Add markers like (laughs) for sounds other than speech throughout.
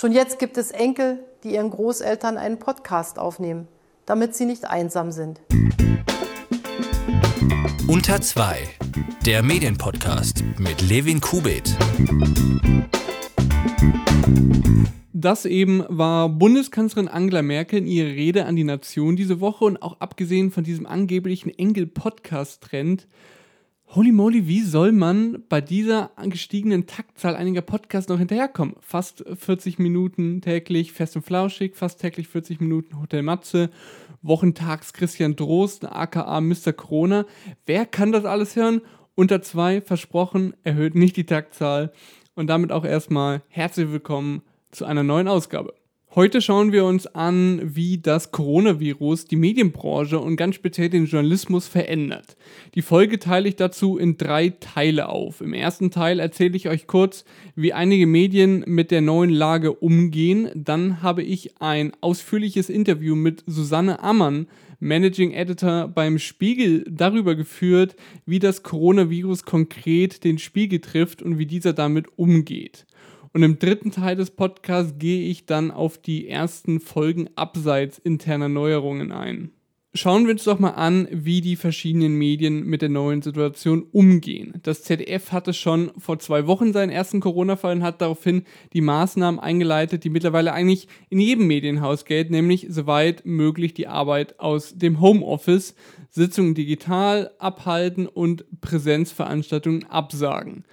Schon jetzt gibt es Enkel, die ihren Großeltern einen Podcast aufnehmen, damit sie nicht einsam sind. Unter 2, der Medienpodcast mit Levin Kubit. Das eben war Bundeskanzlerin Angela Merkel in ihrer Rede an die Nation diese Woche und auch abgesehen von diesem angeblichen Engel-Podcast-Trend Holy moly, wie soll man bei dieser gestiegenen Taktzahl einiger Podcasts noch hinterherkommen? Fast 40 Minuten täglich Fest und Flauschig, fast täglich 40 Minuten Hotel Matze, wochentags Christian Drost, aka Mr. Corona. Wer kann das alles hören? Unter zwei, versprochen, erhöht nicht die Taktzahl. Und damit auch erstmal herzlich willkommen zu einer neuen Ausgabe. Heute schauen wir uns an, wie das Coronavirus die Medienbranche und ganz speziell den Journalismus verändert. Die Folge teile ich dazu in drei Teile auf. Im ersten Teil erzähle ich euch kurz, wie einige Medien mit der neuen Lage umgehen. Dann habe ich ein ausführliches Interview mit Susanne Ammann, Managing Editor beim Spiegel, darüber geführt, wie das Coronavirus konkret den Spiegel trifft und wie dieser damit umgeht. Und im dritten Teil des Podcasts gehe ich dann auf die ersten Folgen abseits interner Neuerungen ein. Schauen wir uns doch mal an, wie die verschiedenen Medien mit der neuen Situation umgehen. Das ZDF hatte schon vor zwei Wochen seinen ersten Corona-Fall und hat daraufhin die Maßnahmen eingeleitet, die mittlerweile eigentlich in jedem Medienhaus gelten, nämlich soweit möglich die Arbeit aus dem Homeoffice, Sitzungen digital abhalten und Präsenzveranstaltungen absagen.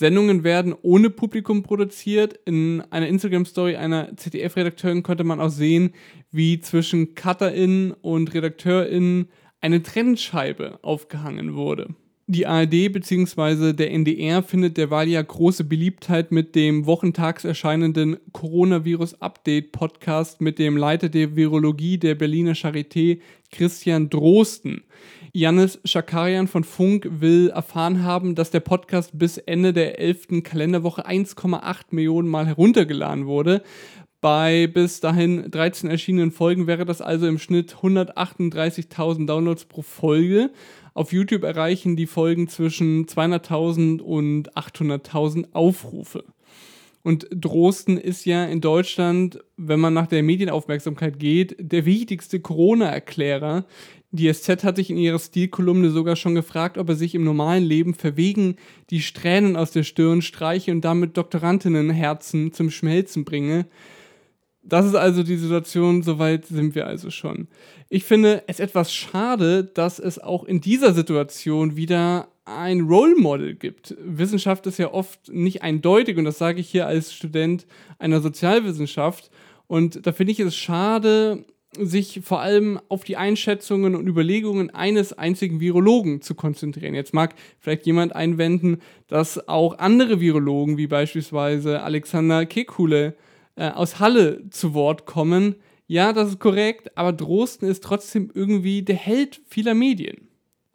Sendungen werden ohne Publikum produziert. In einer Instagram-Story einer ZDF-Redakteurin konnte man auch sehen, wie zwischen CutterInnen und RedakteurInnen eine Trennscheibe aufgehangen wurde. Die ARD bzw. der NDR findet derweil ja große Beliebtheit mit dem wochentags erscheinenden Coronavirus-Update-Podcast mit dem Leiter der Virologie der Berliner Charité, Christian Drosten. Janis Schakarian von Funk will erfahren haben, dass der Podcast bis Ende der 11. Kalenderwoche 1,8 Millionen Mal heruntergeladen wurde. Bei bis dahin 13 erschienenen Folgen wäre das also im Schnitt 138.000 Downloads pro Folge. Auf YouTube erreichen die Folgen zwischen 200.000 und 800.000 Aufrufe. Und Drosten ist ja in Deutschland, wenn man nach der Medienaufmerksamkeit geht, der wichtigste Corona-Erklärer. Die SZ hat sich in ihrer Stilkolumne sogar schon gefragt, ob er sich im normalen Leben verwegen die Strähnen aus der Stirn streiche und damit Doktorandinnenherzen zum Schmelzen bringe. Das ist also die Situation, soweit sind wir also schon. Ich finde es etwas schade, dass es auch in dieser Situation wieder ein Role Model gibt. Wissenschaft ist ja oft nicht eindeutig und das sage ich hier als Student einer Sozialwissenschaft. Und da finde ich es schade, sich vor allem auf die Einschätzungen und Überlegungen eines einzigen Virologen zu konzentrieren. Jetzt mag vielleicht jemand einwenden, dass auch andere Virologen, wie beispielsweise Alexander Kekule äh, aus Halle zu Wort kommen. Ja, das ist korrekt, aber Drosten ist trotzdem irgendwie der Held vieler Medien.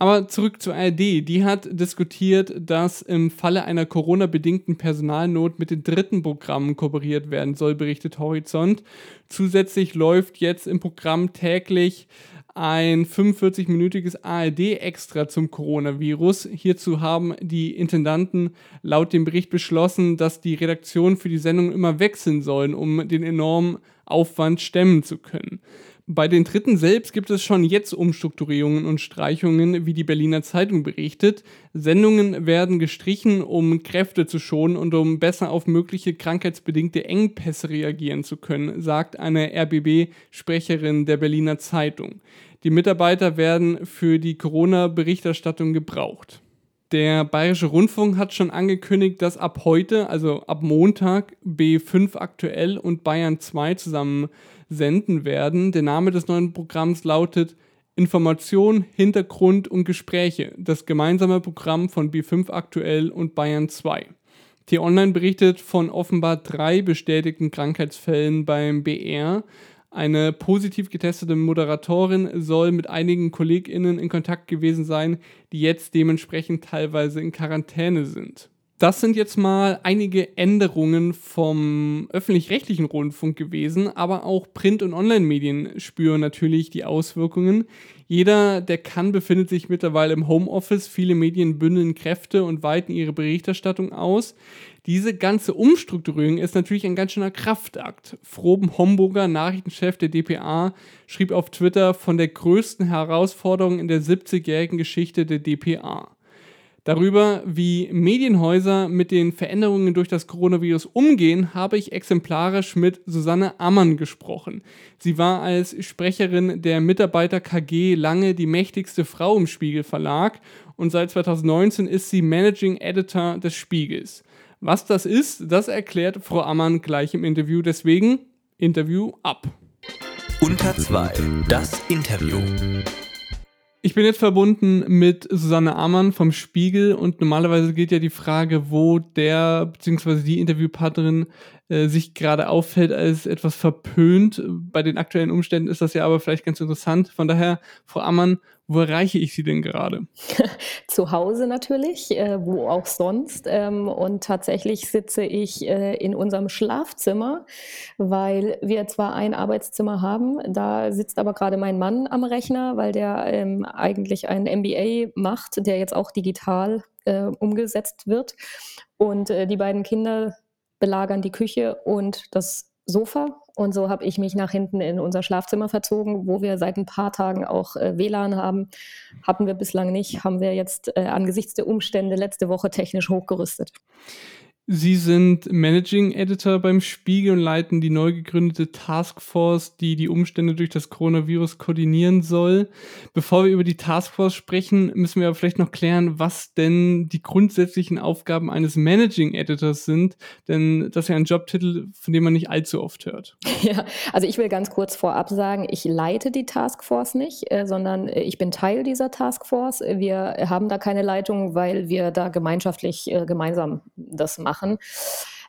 Aber zurück zur ARD. Die hat diskutiert, dass im Falle einer Corona-bedingten Personalnot mit den dritten Programmen kooperiert werden soll, berichtet Horizont. Zusätzlich läuft jetzt im Programm täglich ein 45-minütiges ARD-Extra zum Coronavirus. Hierzu haben die Intendanten laut dem Bericht beschlossen, dass die Redaktionen für die Sendung immer wechseln sollen, um den enormen Aufwand stemmen zu können. Bei den Dritten selbst gibt es schon jetzt Umstrukturierungen und Streichungen, wie die Berliner Zeitung berichtet. Sendungen werden gestrichen, um Kräfte zu schonen und um besser auf mögliche krankheitsbedingte Engpässe reagieren zu können, sagt eine RBB-Sprecherin der Berliner Zeitung. Die Mitarbeiter werden für die Corona-Berichterstattung gebraucht. Der Bayerische Rundfunk hat schon angekündigt, dass ab heute, also ab Montag, B5 aktuell und Bayern 2 zusammen senden werden. Der Name des neuen Programms lautet Information, Hintergrund und Gespräche, das gemeinsame Programm von B5 aktuell und Bayern 2. T-Online berichtet von offenbar drei bestätigten Krankheitsfällen beim BR. Eine positiv getestete Moderatorin soll mit einigen KollegInnen in Kontakt gewesen sein, die jetzt dementsprechend teilweise in Quarantäne sind. Das sind jetzt mal einige Änderungen vom öffentlich-rechtlichen Rundfunk gewesen, aber auch Print- und Online-Medien spüren natürlich die Auswirkungen. Jeder, der kann, befindet sich mittlerweile im Homeoffice. Viele Medien bündeln Kräfte und weiten ihre Berichterstattung aus. Diese ganze Umstrukturierung ist natürlich ein ganz schöner Kraftakt. Froben Homburger, Nachrichtenchef der DPA, schrieb auf Twitter von der größten Herausforderung in der 70-jährigen Geschichte der DPA darüber, wie Medienhäuser mit den Veränderungen durch das Coronavirus umgehen, habe ich exemplarisch mit Susanne Ammann gesprochen. Sie war als Sprecherin der Mitarbeiter KG lange die mächtigste Frau im Spiegel Verlag und seit 2019 ist sie Managing Editor des Spiegels. Was das ist, das erklärt Frau Ammann gleich im Interview. Deswegen Interview ab. Unter 2. Das Interview. Ich bin jetzt verbunden mit Susanne Amann vom Spiegel und normalerweise geht ja die Frage, wo der bzw. die Interviewpartnerin äh, sich gerade auffällt als etwas verpönt. Bei den aktuellen Umständen ist das ja aber vielleicht ganz interessant. Von daher, Frau Ammann, wo erreiche ich Sie denn gerade? (laughs) Zu Hause natürlich, äh, wo auch sonst. Ähm, und tatsächlich sitze ich äh, in unserem Schlafzimmer, weil wir zwar ein Arbeitszimmer haben, da sitzt aber gerade mein Mann am Rechner, weil der ähm, eigentlich ein MBA macht, der jetzt auch digital äh, umgesetzt wird. Und äh, die beiden Kinder belagern die Küche und das Sofa und so habe ich mich nach hinten in unser Schlafzimmer verzogen, wo wir seit ein paar Tagen auch äh, WLAN haben. Hatten wir bislang nicht, haben wir jetzt äh, angesichts der Umstände letzte Woche technisch hochgerüstet. Sie sind Managing Editor beim Spiegel und leiten die neu gegründete Taskforce, die die Umstände durch das Coronavirus koordinieren soll. Bevor wir über die Taskforce sprechen, müssen wir aber vielleicht noch klären, was denn die grundsätzlichen Aufgaben eines Managing Editors sind, denn das ist ja ein Jobtitel, von dem man nicht allzu oft hört. (laughs) Ja, also ich will ganz kurz vorab sagen, ich leite die Taskforce nicht, äh, sondern äh, ich bin Teil dieser Taskforce. Wir haben da keine Leitung, weil wir da gemeinschaftlich äh, gemeinsam das machen machen.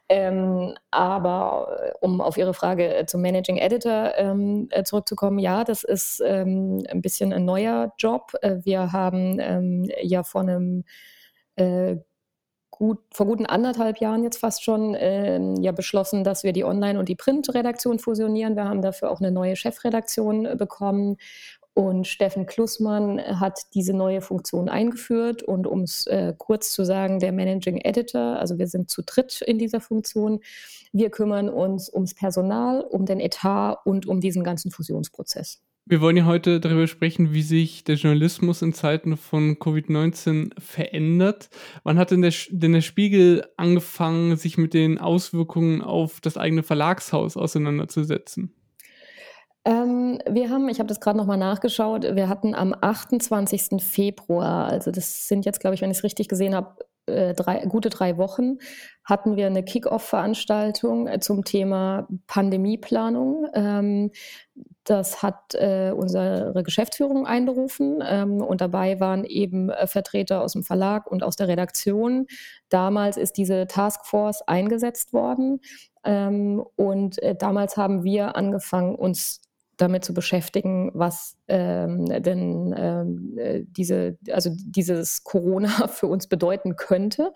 Ähm, aber äh, um auf Ihre Frage äh, zum Managing Editor ähm, äh, zurückzukommen, ja, das ist ähm, ein bisschen ein neuer Job. Wir haben ähm, ja vor einem äh, gut, vor guten anderthalb Jahren jetzt fast schon ähm, ja beschlossen, dass wir die Online- und die Print-Redaktion fusionieren. Wir haben dafür auch eine neue Chefredaktion bekommen und Steffen Klussmann hat diese neue Funktion eingeführt. Und um es äh, kurz zu sagen, der Managing Editor, also wir sind zu dritt in dieser Funktion. Wir kümmern uns ums Personal, um den Etat und um diesen ganzen Fusionsprozess. Wir wollen ja heute darüber sprechen, wie sich der Journalismus in Zeiten von Covid-19 verändert. Wann hat denn der, denn der Spiegel angefangen, sich mit den Auswirkungen auf das eigene Verlagshaus auseinanderzusetzen? Ähm, wir haben, ich habe das gerade nochmal nachgeschaut, wir hatten am 28. Februar, also das sind jetzt, glaube ich, wenn ich es richtig gesehen habe, äh, drei, gute drei Wochen, hatten wir eine Kick-Off-Veranstaltung äh, zum Thema Pandemieplanung. Ähm, das hat äh, unsere Geschäftsführung einberufen ähm, und dabei waren eben äh, Vertreter aus dem Verlag und aus der Redaktion. Damals ist diese Taskforce eingesetzt worden ähm, und äh, damals haben wir angefangen, uns damit zu beschäftigen, was ähm, denn ähm, äh, diese, also dieses Corona (laughs) für uns bedeuten könnte.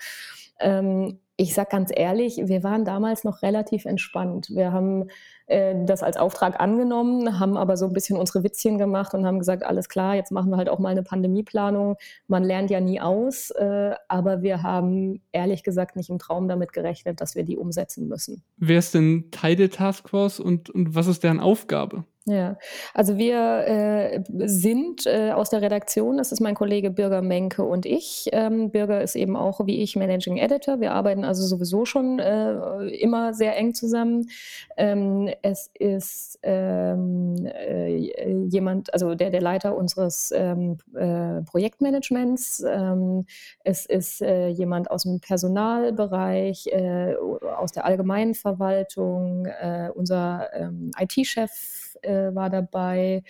Ähm, ich sage ganz ehrlich, wir waren damals noch relativ entspannt. Wir haben äh, das als Auftrag angenommen, haben aber so ein bisschen unsere Witzchen gemacht und haben gesagt, alles klar, jetzt machen wir halt auch mal eine Pandemieplanung. Man lernt ja nie aus, äh, aber wir haben ehrlich gesagt nicht im Traum damit gerechnet, dass wir die umsetzen müssen. Wer ist denn Teil der Taskforce und, und was ist deren Aufgabe? Ja, also wir äh, sind äh, aus der Redaktion, das ist mein Kollege Birger Menke und ich. Ähm, Birger ist eben auch wie ich Managing Editor. Wir arbeiten also sowieso schon äh, immer sehr eng zusammen. Ähm, es ist ähm, äh, jemand, also der, der Leiter unseres ähm, äh, Projektmanagements. Ähm, es ist äh, jemand aus dem Personalbereich, aus der allgemeinen Verwaltung, unser ähm, IT-Chef äh, war dabei.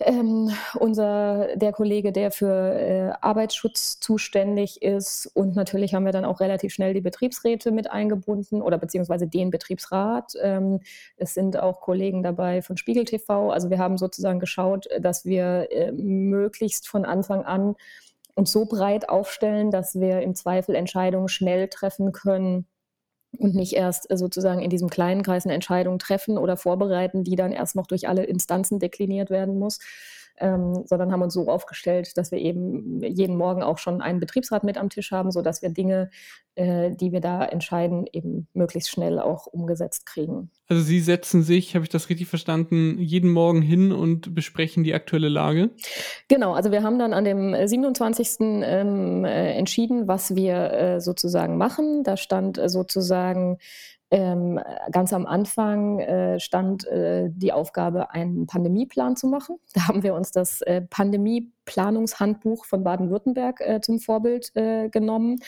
Ähm, unser, der Kollege, der für äh, Arbeitsschutz zuständig ist. Und natürlich haben wir dann auch relativ schnell die Betriebsräte mit eingebunden oder beziehungsweise den Betriebsrat. Ähm, es sind auch Kollegen dabei von Spiegel TV. Also wir haben sozusagen geschaut, dass wir äh, möglichst von Anfang an uns so breit aufstellen, dass wir im Zweifel Entscheidungen schnell treffen können und nicht erst äh, sozusagen in diesem kleinen Kreis eine Entscheidung treffen oder vorbereiten, die dann erst noch durch alle Instanzen dekliniert werden muss, ähm, sondern haben uns so aufgestellt, dass wir eben jeden Morgen auch schon einen Betriebsrat mit am Tisch haben, sodass wir Dinge, äh, die wir da entscheiden, eben möglichst schnell auch umgesetzt kriegen. Also Sie setzen sich, habe ich das richtig verstanden, jeden Morgen hin und besprechen die aktuelle Lage? Genau, also wir haben dann an dem 27. Ähm, äh, entschieden, was wir äh, sozusagen machen. Da stand äh, sozusagen ähm, ganz am Anfang äh, stand äh, die Aufgabe, einen Pandemieplan zu machen. (laughs) Da haben wir uns das äh, Pandemieplanungshandbuch von Baden-Württemberg äh, zum Vorbild äh, genommen.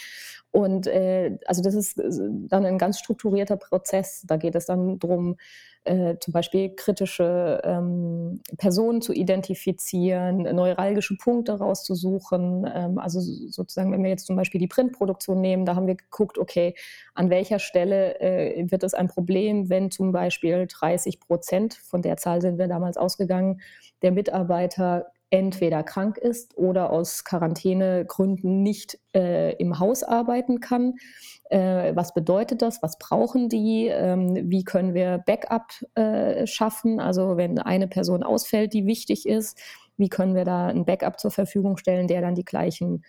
Und äh, also das ist dann ein ganz strukturierter Prozess. Da geht es dann darum, äh, zum Beispiel kritische ähm, Personen zu identifizieren, neuralgische Punkte rauszusuchen. Ähm, also sozusagen, wenn wir jetzt zum Beispiel die Printproduktion nehmen, da haben wir geguckt, okay, an welcher Stelle äh, wird es ein Problem, wenn zum Beispiel 30 Prozent, von der Zahl sind wir damals ausgegangen, der Mitarbeiter entweder krank ist oder aus Quarantänegründen nicht äh, im Haus arbeiten kann. Äh, was bedeutet das? Was brauchen die? Ähm, wie können wir Backup äh, schaffen? Also wenn eine Person ausfällt, die wichtig ist, wie können wir da ein Backup zur Verfügung stellen, der dann die gleichen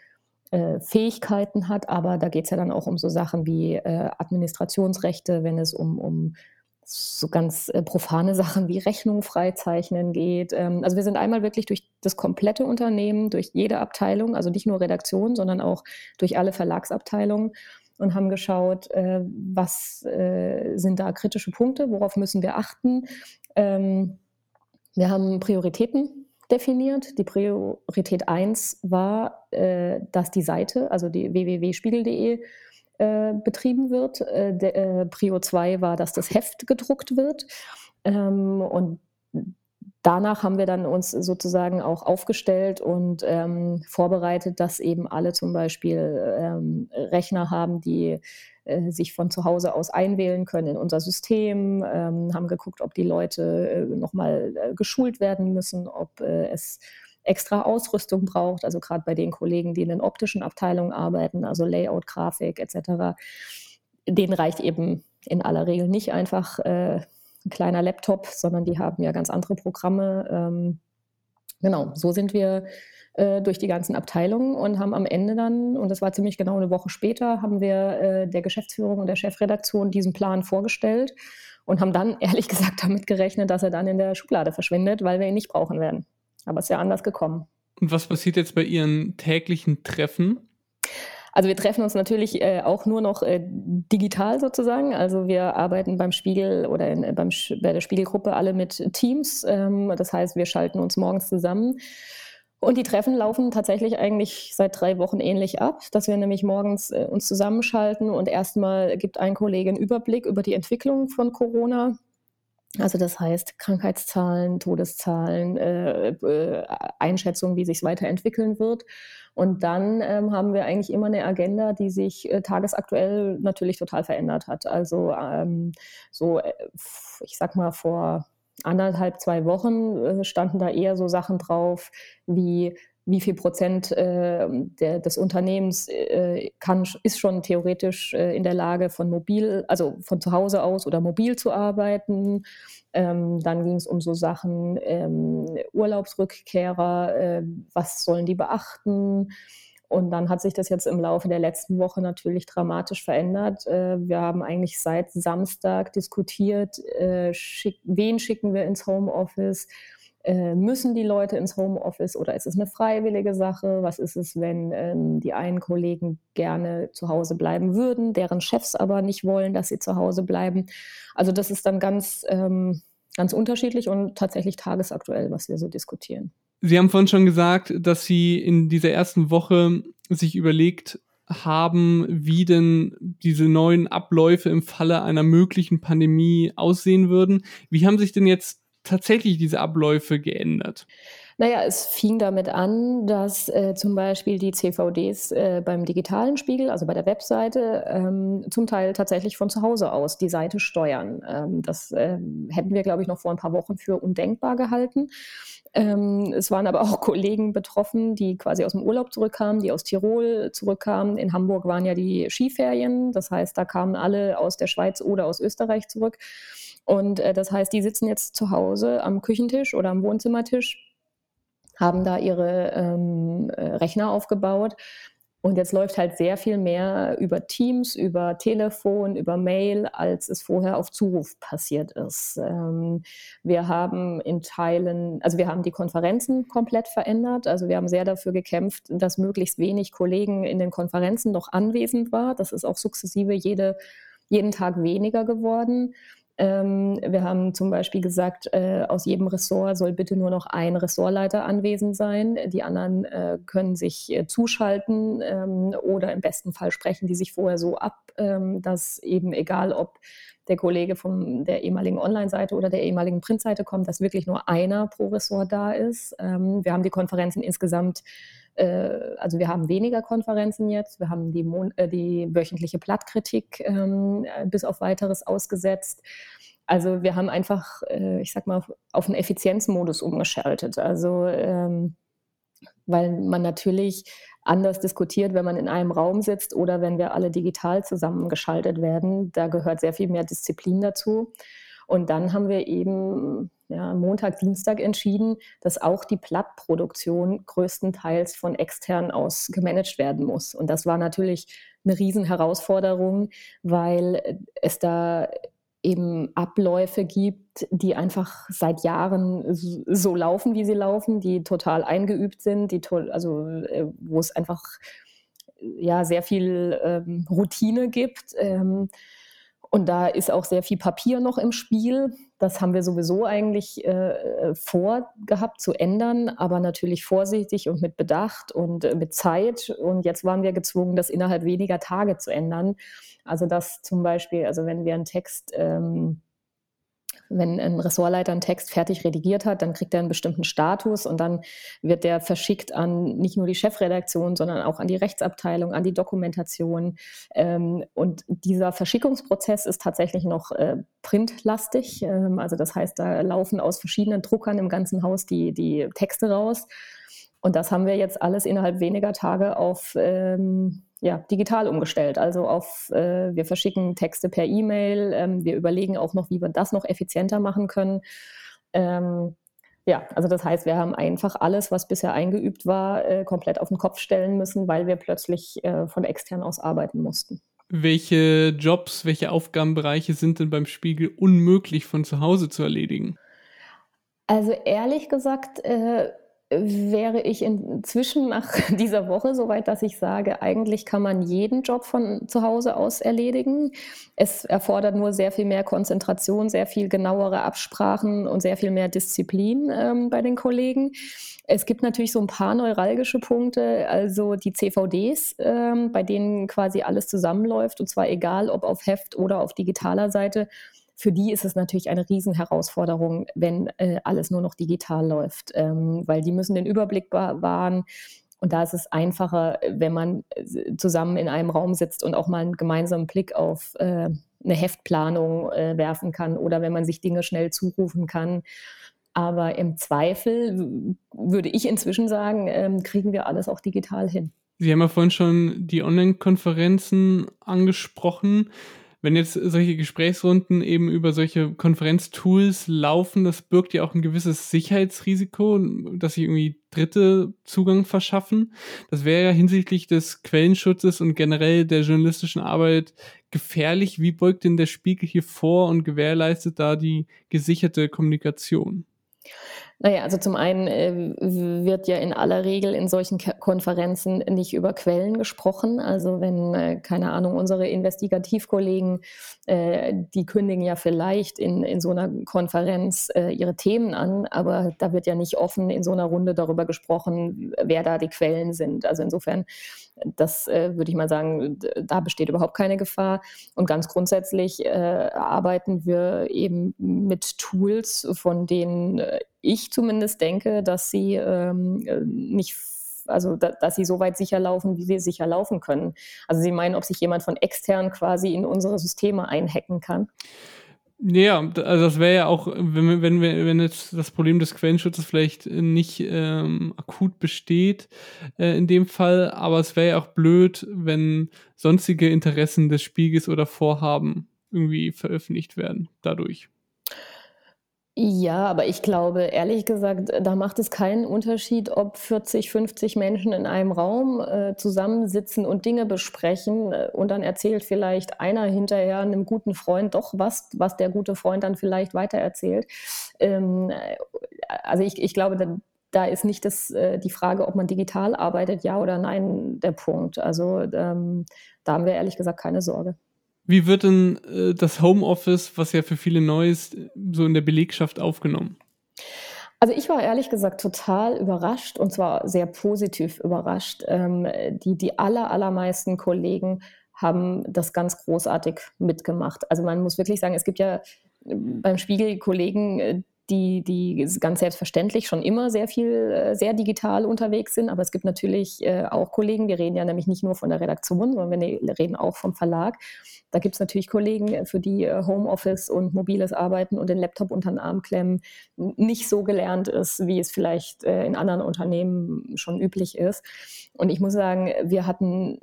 äh, Fähigkeiten hat? Aber da geht es ja dann auch um so Sachen wie äh, Administrationsrechte, wenn es um, um so ganz äh, profane Sachen wie Rechnung freizeichnen geht. Ähm, also wir sind einmal wirklich durch das komplette Unternehmen, durch jede Abteilung, also nicht nur Redaktion, sondern auch durch alle Verlagsabteilungen und haben geschaut, äh, was äh, sind da kritische Punkte, worauf müssen wir achten. Ähm, wir haben Prioritäten definiert. Die Priorität 1 war, dass die Seite, also die www.spiegel.de, äh, betrieben wird. Äh, der, äh, Prio 2 war, dass das Heft gedruckt wird. Ähm, und danach haben wir dann uns sozusagen auch aufgestellt und ähm, vorbereitet, dass eben alle zum Beispiel ähm, Rechner haben, die äh, sich von zu Hause aus einwählen können in unser System, ähm, haben geguckt, ob die Leute äh, nochmal äh, geschult werden müssen, ob äh, es extra Ausrüstung braucht, also gerade bei den Kollegen, die in den optischen Abteilungen arbeiten, also Layout, Grafik etc. Denen reicht eben in aller Regel nicht einfach äh, ein kleiner Laptop, sondern die haben ja ganz andere Programme. Ähm, genau, so sind wir äh, durch die ganzen Abteilungen und haben am Ende dann, und das war ziemlich genau eine Woche später, haben wir äh, der Geschäftsführung und der Chefredaktion diesen Plan vorgestellt und haben dann (laughs) ehrlich gesagt damit gerechnet, dass er dann in der Schublade verschwindet, weil wir ihn nicht brauchen werden. Aber es ist ja anders gekommen. Und was passiert jetzt bei Ihren täglichen Treffen? Also wir treffen uns natürlich äh, auch nur noch äh, digital sozusagen. Also wir arbeiten beim Spiegel oder in, beim, bei der Spiegelgruppe alle mit Teams. Ähm, das heißt, wir schalten uns morgens zusammen. Und die Treffen laufen tatsächlich eigentlich seit drei Wochen ähnlich ab, dass wir nämlich morgens äh, uns zusammenschalten und erstmal gibt ein Kollege einen Überblick über die Entwicklung von Corona. Also das heißt Krankheitszahlen, Todeszahlen, äh, äh, Einschätzung, wie sich es weiterentwickeln wird. Und dann ähm, haben wir eigentlich immer eine Agenda, die sich äh, tagesaktuell natürlich total verändert hat. Also ähm, so, äh, ich sag mal, vor anderthalb, zwei Wochen äh, standen da eher so Sachen drauf wie wie viel Prozent äh, der, des Unternehmens äh, kann, ist schon theoretisch äh, in der Lage, von mobil, also von zu Hause aus oder mobil zu arbeiten. Ähm, dann ging es um so Sachen ähm, Urlaubsrückkehrer, äh, was sollen die beachten? Und dann hat sich das jetzt im Laufe der letzten Woche natürlich dramatisch verändert. Äh, wir haben eigentlich seit Samstag diskutiert, äh, wen schicken wir ins Homeoffice äh, müssen die Leute ins Homeoffice oder ist es eine freiwillige Sache? Was ist es, wenn ähm, die einen Kollegen gerne zu Hause bleiben würden, deren Chefs aber nicht wollen, dass sie zu Hause bleiben? Also das ist dann ganz, ähm, ganz unterschiedlich und tatsächlich tagesaktuell, was wir so diskutieren. Sie haben vorhin schon gesagt, dass Sie in dieser ersten Woche sich überlegt haben, wie denn diese neuen Abläufe im Falle einer möglichen Pandemie aussehen würden. Wie haben sich denn jetzt tatsächlich diese Abläufe geändert? Naja, es fing damit an, dass äh, zum Beispiel die CVDs äh, beim digitalen Spiegel, also bei der Webseite, ähm, zum Teil tatsächlich von zu Hause aus die Seite steuern. Ähm, das ähm, hätten wir, glaube ich, noch vor ein paar Wochen für undenkbar gehalten. Ähm, es waren aber auch (laughs) Kollegen betroffen, die quasi aus dem Urlaub zurückkamen, die aus Tirol zurückkamen. In Hamburg waren ja die Skiferien, das heißt, da kamen alle aus der Schweiz oder aus Österreich zurück. Und äh, das heißt, die sitzen jetzt zu Hause am Küchentisch oder am Wohnzimmertisch haben da ihre ähm, äh, Rechner aufgebaut. Und jetzt läuft halt sehr viel mehr über Teams, über Telefon, über Mail, als es vorher auf Zuruf passiert ist. Ähm, wir haben in Teilen, also wir haben die Konferenzen komplett verändert. Also wir haben sehr dafür gekämpft, dass möglichst wenig Kollegen in den Konferenzen noch anwesend war. Das ist auch sukzessive jede, jeden Tag weniger geworden. Ähm, wir haben zum Beispiel gesagt, äh, aus jedem Ressort soll bitte nur noch ein Ressortleiter anwesend sein. Die anderen äh, können sich äh, zuschalten ähm, oder im besten Fall sprechen die sich vorher so ab, ähm, dass eben egal, ob der Kollege von der ehemaligen Online-Seite oder der ehemaligen Printseite kommt, dass wirklich nur einer pro Ressort da ist. Ähm, wir haben die Konferenzen insgesamt also wir haben weniger Konferenzen jetzt, wir haben die, Mon äh, die wöchentliche Plattkritik ähm, äh, bis auf weiteres ausgesetzt. Also wir haben einfach, äh, ich sag mal, auf einen Effizienzmodus umgeschaltet. Also ähm, weil man natürlich anders diskutiert, wenn man in einem Raum sitzt oder wenn wir alle digital zusammengeschaltet werden. Da gehört sehr viel mehr Disziplin dazu. Und dann haben wir eben ja, Montag, Dienstag entschieden, dass auch die Plattproduktion größtenteils von extern aus gemanagt werden muss. Und das war natürlich eine Riesenherausforderung, weil es da eben Abläufe gibt, die einfach seit Jahren so laufen, wie sie laufen, die total eingeübt sind, die also äh, wo es einfach ja sehr viel ähm, Routine gibt. Ähm, und da ist auch sehr viel Papier noch im Spiel. Das haben wir sowieso eigentlich äh, vorgehabt zu ändern, aber natürlich vorsichtig und mit Bedacht und äh, mit Zeit. Und jetzt waren wir gezwungen, das innerhalb weniger Tage zu ändern. Also dass zum Beispiel, also wenn wir einen Text ähm, wenn ein Ressortleiter einen Text fertig redigiert hat, dann kriegt er einen bestimmten Status und dann wird der verschickt an nicht nur die Chefredaktion, sondern auch an die Rechtsabteilung, an die Dokumentation. Ähm, und dieser Verschickungsprozess ist tatsächlich noch äh, printlastig. Ähm, also das heißt, da laufen aus verschiedenen Druckern im ganzen Haus die, die Texte raus. Und das haben wir jetzt alles innerhalb weniger Tage auf ähm, ja, digital umgestellt. Also auf, äh, wir verschicken Texte per E-Mail. Ähm, wir überlegen auch noch, wie wir das noch effizienter machen können. Ähm, ja, also das heißt, wir haben einfach alles, was bisher eingeübt war, äh, komplett auf den Kopf stellen müssen, weil wir plötzlich äh, von extern aus arbeiten mussten. Welche Jobs, welche Aufgabenbereiche sind denn beim Spiegel unmöglich von zu Hause zu erledigen? Also ehrlich gesagt, äh, wäre ich inzwischen nach (laughs) dieser Woche so weit, dass ich sage, eigentlich kann man jeden Job von zu Hause aus erledigen. Es erfordert nur sehr viel mehr Konzentration, sehr viel genauere Absprachen und sehr viel mehr Disziplin ähm, bei den Kollegen. Es gibt natürlich so ein paar neuralgische Punkte, also die CVDs, ähm, bei denen quasi alles zusammenläuft, und zwar egal ob auf Heft oder auf digitaler Seite für die ist es natürlich eine Riesenherausforderung, wenn äh, alles nur noch digital läuft, ähm, weil die müssen den Überblick wahren. Und da ist es einfacher, wenn man äh, zusammen in einem Raum sitzt und auch mal einen gemeinsamen Blick auf äh, eine Heftplanung äh, werfen kann oder wenn man sich Dinge schnell zurufen kann. Aber im Zweifel würde ich inzwischen sagen, ähm, kriegen wir alles auch digital hin. Sie haben ja vorhin schon die Online-Konferenzen angesprochen wenn jetzt solche Gesprächsrunden eben über solche Konferenztools laufen, das birgt ja auch ein gewisses Sicherheitsrisiko, dass sich irgendwie Dritte Zugang verschaffen. Das wäre ja hinsichtlich des Quellenschutzes und generell der journalistischen Arbeit gefährlich. Wie beugt denn der Spiegel hier vor und gewährleistet da die gesicherte Kommunikation? Naja, also zum einen äh, wird ja in aller Regel in solchen K Konferenzen nicht über Quellen gesprochen. Also wenn, äh, keine Ahnung, unsere Investigativkollegen, äh, die kündigen ja vielleicht in, in so einer Konferenz äh, ihre Themen an, aber da wird ja nicht offen in so einer Runde darüber gesprochen, wer da die Quellen sind. Also insofern, das äh, würde ich mal sagen, da besteht überhaupt keine Gefahr. Und ganz grundsätzlich äh, arbeiten wir eben mit Tools, von denen ich zumindest denke, dass sie ähm, äh, nicht also da, dass sie so weit sicher laufen, wie sie sicher laufen können. Also Sie meinen, ob sich jemand von extern quasi in unsere Systeme einhacken kann? Ja, also das wäre ja auch, wenn, wenn, wenn jetzt das Problem des Quellenschutzes vielleicht nicht ähm, akut besteht äh, in dem Fall, aber es wäre ja auch blöd, wenn sonstige Interessen des Spiegels oder Vorhaben irgendwie veröffentlicht werden dadurch. Ja, aber ich glaube, ehrlich gesagt, da macht es keinen Unterschied, ob 40, 50 Menschen in einem Raum äh, zusammensitzen und Dinge besprechen äh, und dann erzählt vielleicht einer hinterher einem guten Freund doch was, was der gute Freund dann vielleicht weitererzählt. Ähm, äh, also ich, ich glaube, da, da ist nicht das, äh, die Frage, ob man digital arbeitet, ja oder nein, der Punkt. Also ähm, da haben wir ehrlich gesagt keine Sorge. Wie wird denn äh, das Homeoffice, was ja für viele neu ist, so in der Belegschaft aufgenommen? Also ich war ehrlich gesagt total überrascht und zwar sehr positiv überrascht. Ähm, die, die aller, allermeisten Kollegen haben das ganz großartig mitgemacht. Also man muss wirklich sagen, es gibt ja beim Spiegel Kollegen, äh, die, die ganz selbstverständlich schon immer sehr viel, äh, sehr digital unterwegs sind. Aber es gibt natürlich äh, auch Kollegen, wir reden ja nämlich nicht nur von der Redaktion, sondern wir ne, reden auch vom Verlag. Da gibt es natürlich Kollegen, äh, für die Homeoffice und mobiles Arbeiten und den Laptop unter den Arm klemmen nicht so gelernt ist, wie es vielleicht in anderen Unternehmen schon üblich ist. Und ich muss sagen, wir hatten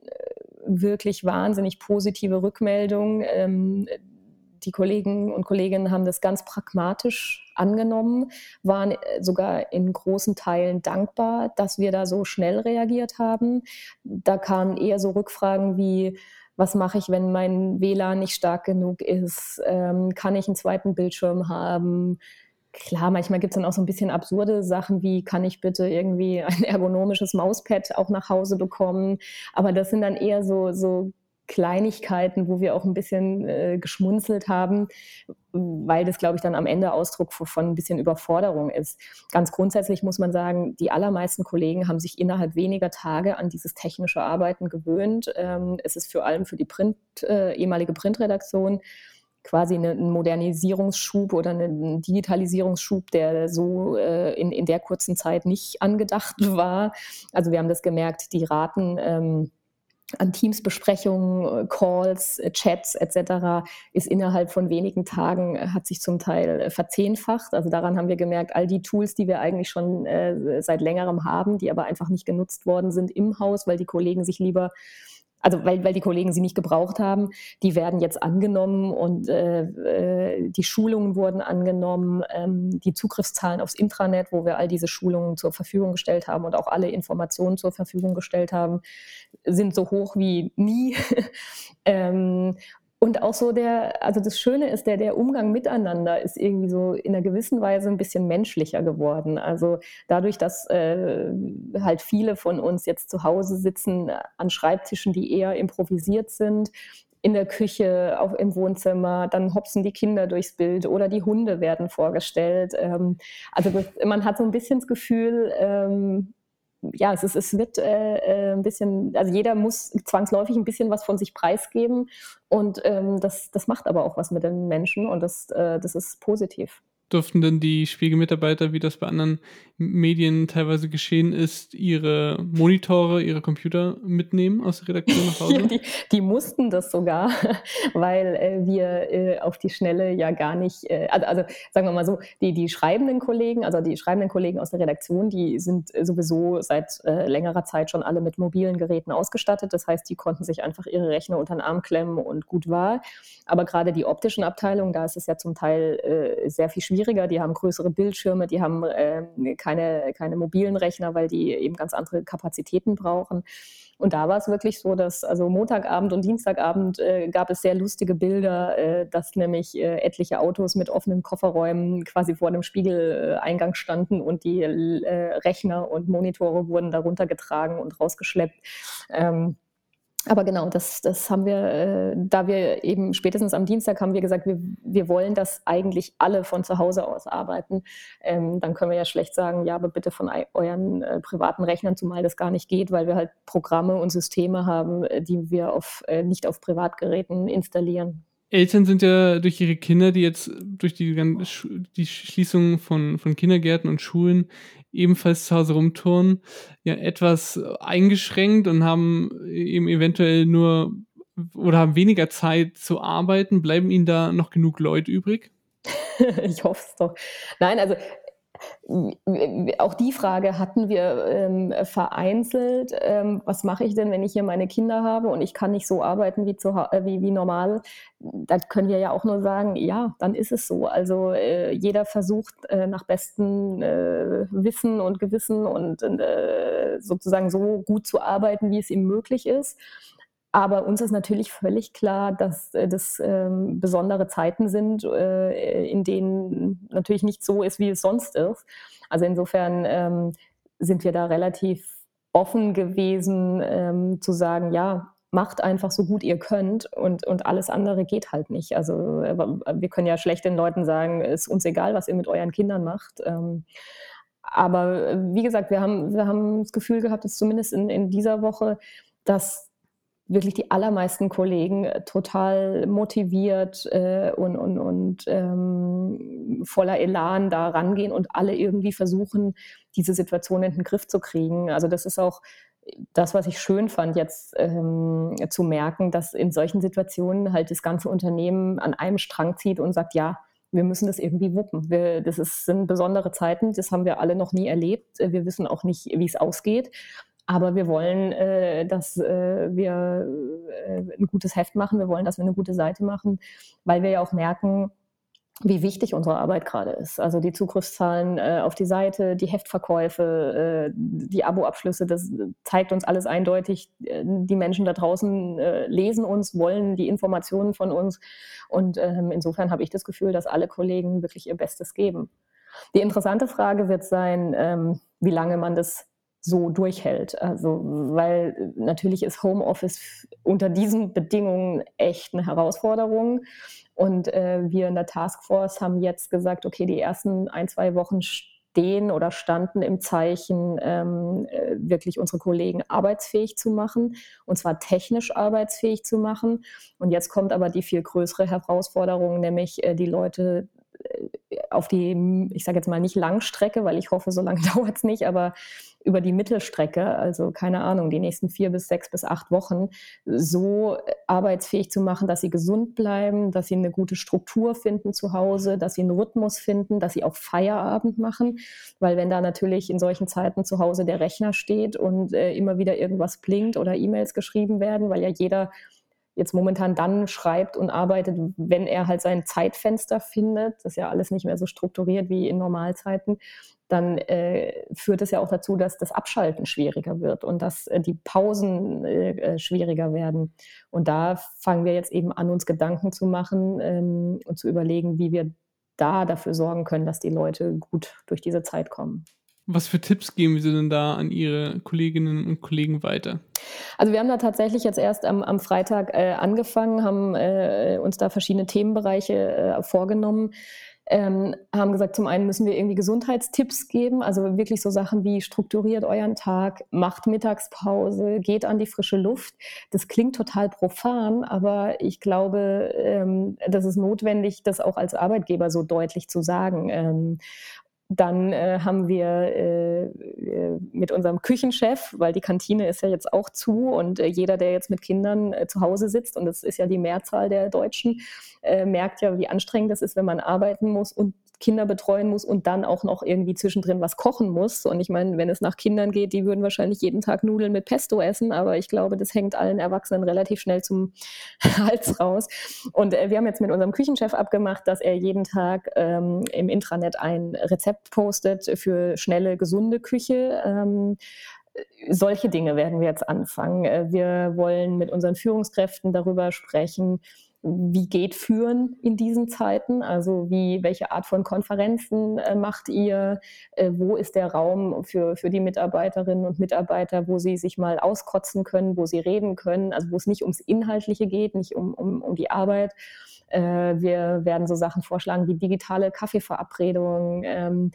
wirklich wahnsinnig positive Rückmeldungen ähm, die Kollegen und Kolleginnen haben das ganz pragmatisch angenommen, waren äh, sogar in großen Teilen dankbar, dass wir da so schnell reagiert haben. Da kamen eher so Rückfragen wie, was mache ich, wenn mein WLAN nicht stark genug ist? Ähm, kann ich einen zweiten Bildschirm haben? Klar, manchmal gibt es dann auch so ein bisschen absurde Sachen wie, kann ich bitte irgendwie ein ergonomisches Mauspad auch nach Hause bekommen? Aber das sind dann eher so, so Kleinigkeiten, wo wir auch ein bisschen äh, geschmunzelt haben, weil das, glaube ich, dann am Ende Ausdruck von ein bisschen Überforderung ist. Ganz grundsätzlich muss man sagen, die allermeisten Kollegen haben sich innerhalb weniger Tage an dieses technische Arbeiten gewöhnt. Ähm, es ist vor allem für die Print, äh, ehemalige Printredaktion quasi ein Modernisierungsschub oder ein Digitalisierungsschub, der so äh, in, in der kurzen Zeit nicht angedacht (laughs) war. Also wir haben das gemerkt, die Raten ähm, an Teamsbesprechungen, äh, Calls, äh, Chats etc. ist innerhalb von wenigen Tagen, äh, hat sich zum Teil verzehnfacht. Also daran haben wir gemerkt, all die Tools, die wir eigentlich schon äh, seit längerem haben, die aber einfach nicht genutzt worden sind im Haus, weil die Kollegen sich lieber also weil, weil die Kollegen sie nicht gebraucht haben, die werden jetzt angenommen und äh, äh, die Schulungen wurden angenommen, ähm, die Zugriffszahlen aufs Intranet, wo wir all diese Schulungen zur Verfügung gestellt haben und auch alle Informationen zur Verfügung gestellt haben, sind so hoch wie nie. (laughs) ähm, und auch so der, also das Schöne ist, der, der Umgang miteinander ist irgendwie so in einer gewissen Weise ein bisschen menschlicher geworden. Also dadurch, dass äh, halt viele von uns jetzt zu Hause sitzen an Schreibtischen, die eher improvisiert sind, in der Küche, auch im Wohnzimmer, dann hopsen die Kinder durchs Bild oder die Hunde werden vorgestellt. Ähm, also das, man hat so ein bisschen das Gefühl, ähm, ja, es, ist, es wird äh, äh, ein bisschen, also jeder muss zwangsläufig ein bisschen was von sich preisgeben und ähm, das, das macht aber auch was mit den Menschen und das, äh, das ist positiv durften denn die Spiegelmitarbeiter, wie das bei anderen Medien teilweise geschehen ist, ihre Monitore, ihre Computer mitnehmen aus der Redaktion nach Hause? (laughs) die, die mussten das sogar, (laughs) weil äh, wir äh, auf die Schnelle ja gar nicht, äh, also, also, sagen wir mal so, die, die schreibenden Kollegen, also die schreibenden Kollegen aus der Redaktion, die sind sowieso seit äh, längerer Zeit schon alle mit mobilen Geräten ausgestattet. Das heißt, die konnten sich einfach ihre Rechner unter den Arm klemmen und gut war. Aber gerade die optischen Abteilungen, da ist es ja zum Teil äh, sehr viel schwieriger schwieriger, die haben größere Bildschirme, die haben äh, keine, keine mobilen Rechner, weil die eben ganz andere Kapazitäten brauchen. Und da war es wirklich so, dass also Montagabend und Dienstagabend äh, gab es sehr lustige Bilder, äh, dass nämlich äh, etliche Autos mit offenen Kofferräumen quasi vor dem Spiegeleingang standen und die äh, Rechner und Monitore wurden darunter getragen und rausgeschleppt. Ähm, aber genau, das, das haben wir, äh, da wir eben spätestens am Dienstag haben wir gesagt, wir, wir wollen, dass eigentlich alle von zu Hause aus arbeiten. Ähm, dann können wir ja schlecht sagen, ja, aber bitte von euren äh, privaten Rechnern, zumal das gar nicht geht, weil wir halt Programme und Systeme haben, äh, die wir auf, äh, nicht auf Privatgeräten installieren. Eltern sind ja durch ihre Kinder, die jetzt durch die, die Schließung von, von Kindergärten und Schulen ebenfalls zu Hause rumtouren, ja etwas eingeschränkt und haben eben eventuell nur oder haben weniger Zeit zu arbeiten. Bleiben Ihnen da noch genug Leute übrig? (laughs) ich hoffe es doch. Nein, also auch die Frage hatten wir ähm, vereinzelt. Ähm, was mache ich denn, wenn ich hier meine Kinder habe und ich kann nicht so arbeiten wie, zu, äh, wie, wie normal? Da können wir ja auch nur sagen, ja, dann ist es so. Also äh, jeder versucht äh, nach bestem äh, Wissen und Gewissen und äh, sozusagen so gut zu arbeiten, wie es ihm möglich ist. Aber uns ist natürlich völlig klar, dass äh, das ähm, besondere Zeiten sind, äh, in denen natürlich nicht so ist, wie es sonst ist. Also insofern ähm, sind wir da relativ offen gewesen, ähm, zu sagen, ja, macht einfach so gut ihr könnt und, und alles andere geht halt nicht. Also äh, wir können ja schlecht den Leuten sagen, ist uns egal, was ihr mit euren Kindern macht. Ähm, aber äh, wie gesagt, wir haben, wir haben das Gefühl gehabt, dass zumindest in, in dieser Woche, dass wirklich die allermeisten Kollegen äh, total motiviert äh, und, und, und ähm, voller Elan da rangehen und alle irgendwie versuchen, diese Situation in den Griff zu kriegen. Also das ist auch das, was ich schön fand, jetzt ähm, zu merken, dass in solchen Situationen halt das ganze Unternehmen an einem Strang zieht und sagt, ja, wir müssen das irgendwie wuppen. Wir, das ist, sind besondere Zeiten, das haben wir alle noch nie erlebt. Wir wissen auch nicht, wie es ausgeht. Aber wir wollen, äh, dass äh, wir äh, ein gutes Heft machen, wir wollen, dass wir eine gute Seite machen, weil wir ja auch merken, wie wichtig unsere Arbeit gerade ist. Also die Zugriffszahlen äh, auf die Seite, die Heftverkäufe, äh, die Aboabschlüsse, das zeigt uns alles eindeutig. Äh, die Menschen da draußen äh, lesen uns, wollen die Informationen von uns. Und ähm, insofern habe ich das Gefühl, dass alle Kollegen wirklich ihr Bestes geben. Die interessante Frage wird sein, ähm, wie lange man das so durchhält. Also, weil natürlich ist Homeoffice unter diesen Bedingungen echt eine Herausforderung. Und äh, wir in der Taskforce haben jetzt gesagt, okay, die ersten ein, zwei Wochen stehen oder standen im Zeichen, ähm, äh, wirklich unsere Kollegen arbeitsfähig zu machen, und zwar technisch arbeitsfähig zu machen. Und jetzt kommt aber die viel größere Herausforderung, nämlich äh, die Leute äh, auf die, ich sage jetzt mal nicht Langstrecke, weil ich hoffe, so lange (laughs) dauert es nicht, aber über die Mittelstrecke, also keine Ahnung, die nächsten vier bis sechs bis acht Wochen, so arbeitsfähig zu machen, dass sie gesund bleiben, dass sie eine gute Struktur finden zu Hause, dass sie einen Rhythmus finden, dass sie auch Feierabend machen, weil wenn da natürlich in solchen Zeiten zu Hause der Rechner steht und äh, immer wieder irgendwas blinkt oder E-Mails geschrieben werden, weil ja jeder jetzt momentan dann schreibt und arbeitet, wenn er halt sein Zeitfenster findet. Das ist ja alles nicht mehr so strukturiert wie in Normalzeiten. Dann äh, führt es ja auch dazu, dass das Abschalten schwieriger wird und dass äh, die Pausen äh, äh schwieriger werden. Und da fangen wir jetzt eben an, uns Gedanken zu machen ähm, und zu überlegen, wie wir da dafür sorgen können, dass die Leute gut durch diese Zeit kommen. Was für Tipps geben Sie denn da an Ihre Kolleginnen und Kollegen weiter? Also wir haben da tatsächlich jetzt erst am, am Freitag äh, angefangen, haben äh, uns da verschiedene Themenbereiche äh, vorgenommen. Ähm, haben gesagt, zum einen müssen wir irgendwie Gesundheitstipps geben, also wirklich so Sachen wie strukturiert euren Tag, macht Mittagspause, geht an die frische Luft. Das klingt total profan, aber ich glaube, ähm, das ist notwendig, das auch als Arbeitgeber so deutlich zu sagen. Ähm, dann äh, haben wir äh, äh, mit unserem Küchenchef, weil die Kantine ist ja jetzt auch zu und äh, jeder, der jetzt mit Kindern äh, zu Hause sitzt, und das ist ja die Mehrzahl der Deutschen, äh, merkt ja, wie anstrengend das ist, wenn man arbeiten muss und Kinder betreuen muss und dann auch noch irgendwie zwischendrin was kochen muss. Und ich meine, wenn es nach Kindern geht, die würden wahrscheinlich jeden Tag Nudeln mit Pesto essen, aber ich glaube, das hängt allen Erwachsenen relativ schnell zum (laughs) Hals raus. Und äh, wir haben jetzt mit unserem Küchenchef abgemacht, dass er jeden Tag ähm, im Intranet ein Rezept postet für schnelle, gesunde Küche. Ähm, solche Dinge werden wir jetzt anfangen. Äh, wir wollen mit unseren Führungskräften darüber sprechen, wie geht Führen in diesen Zeiten? Also wie, welche Art von Konferenzen äh, macht ihr? Äh, wo ist der Raum für, für die Mitarbeiterinnen und Mitarbeiter, wo sie sich mal auskotzen können, wo sie reden können, also wo es nicht ums Inhaltliche geht, nicht um, um, um die Arbeit. Äh, wir werden so Sachen vorschlagen wie digitale Kaffeeverabredungen. Ähm,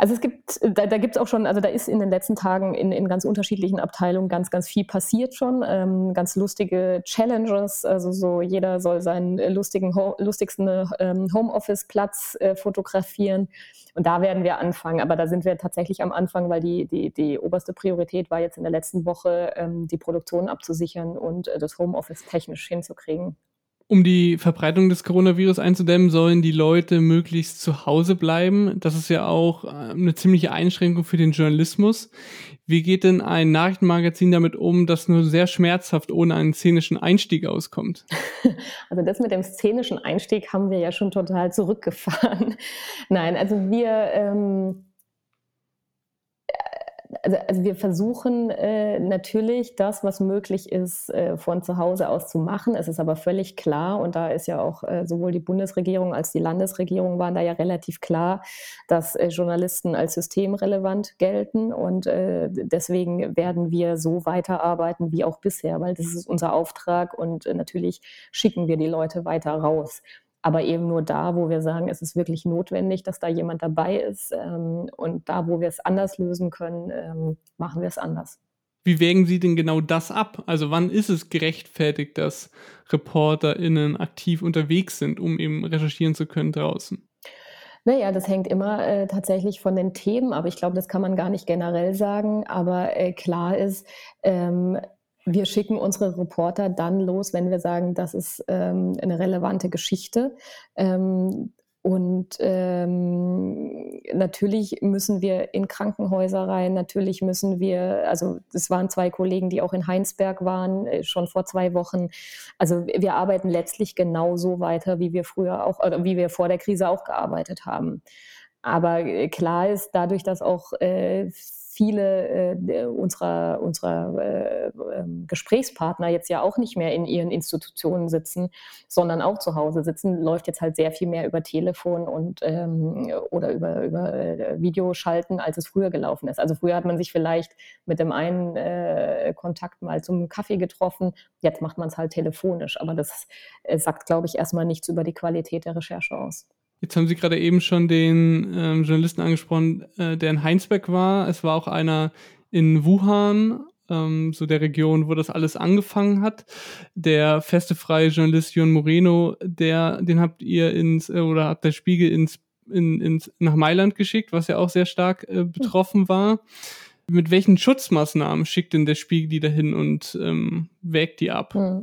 Also es gibt, da, da gibt es auch schon, also da ist in den letzten Tagen in, in ganz unterschiedlichen Abteilungen ganz, ganz viel passiert schon. Ähm, ganz lustige Challenges, also so jeder soll seinen lustigen, lustigsten ähm, Homeoffice-Platz äh, fotografieren. Und da werden wir anfangen. Aber da sind wir tatsächlich am Anfang, weil die, die, die oberste Priorität war jetzt in der letzten Woche, ähm, die Produktion abzusichern und äh, das Homeoffice technisch hinzukriegen. Um die Verbreitung des Coronavirus einzudämmen, sollen die Leute möglichst zu Hause bleiben. Das ist ja auch äh, eine ziemliche Einschränkung für den Journalismus. Wie geht denn ein Nachrichtenmagazin damit um, das nur sehr schmerzhaft ohne einen szenischen Einstieg auskommt? (laughs) Also das mit dem szenischen Einstieg haben wir ja schon total zurückgefahren. (laughs) Nein, also wir ähm also, also wir versuchen äh, natürlich das, was möglich ist, äh, von zu Hause aus zu machen. Es ist aber völlig klar, und da ist ja auch äh, sowohl die Bundesregierung als die Landesregierung waren da ja relativ klar, dass äh, Journalisten als systemrelevant gelten. Und äh, deswegen werden wir so weiterarbeiten wie auch bisher, weil das ist unser Auftrag und äh, natürlich schicken wir die Leute weiter raus aber eben nur da, wo wir sagen, es ist wirklich notwendig, dass da jemand dabei ist. Ähm, und da, wo wir es anders lösen können, ähm, machen wir es anders. Wie wägen Sie denn genau das ab? Also wann ist es gerechtfertigt, dass ReporterInnen aktiv unterwegs sind, um eben recherchieren zu können draußen? Naja, das hängt immer äh, tatsächlich von den Themen ab. Ich glaube, das kann man gar nicht generell sagen, aber äh, klar ist, ähm, wir schicken unsere Reporter dann los, wenn wir sagen, das ist ähm, eine relevante Geschichte. Ähm, und ähm, natürlich müssen wir in Krankenhäuser rein, natürlich müssen wir, also es waren zwei Kollegen, die auch in Heinsberg waren, äh, schon vor zwei Wochen. Also wir arbeiten letztlich genauso weiter, wie wir früher auch, oder wie wir vor der Krise auch gearbeitet haben. Aber äh, klar ist, dadurch, dass auch äh, viele äh, unserer, unserer äh, ähm, Gesprächspartner jetzt ja auch nicht mehr in ihren Institutionen sitzen, sondern auch zu Hause sitzen, läuft jetzt halt sehr viel mehr über Telefon und ähm, oder über, über äh, Videoschalten, als es früher gelaufen ist. Also früher hat man sich vielleicht mit dem einen äh, Kontakt mal zum Kaffee getroffen, jetzt macht man es halt telefonisch. Aber das äh, sagt, glaube ich, erstmal nichts über die Qualität der Recherche aus. Jetzt haben Sie gerade eben schon den ähm, Journalisten angesprochen, äh, der in Heinsberg war. Es war auch einer in Wuhan, ähm, so der Region, wo das alles angefangen hat. Der feste freie Journalist Jon Moreno, der, den habt ihr ins, äh, oder hat der Spiegel ins, in, ins, nach Mailand geschickt, was ja auch sehr stark äh, betroffen war. Mit welchen Schutzmaßnahmen schickt denn der Spiegel die dahin und ähm, wägt die ab? Hm.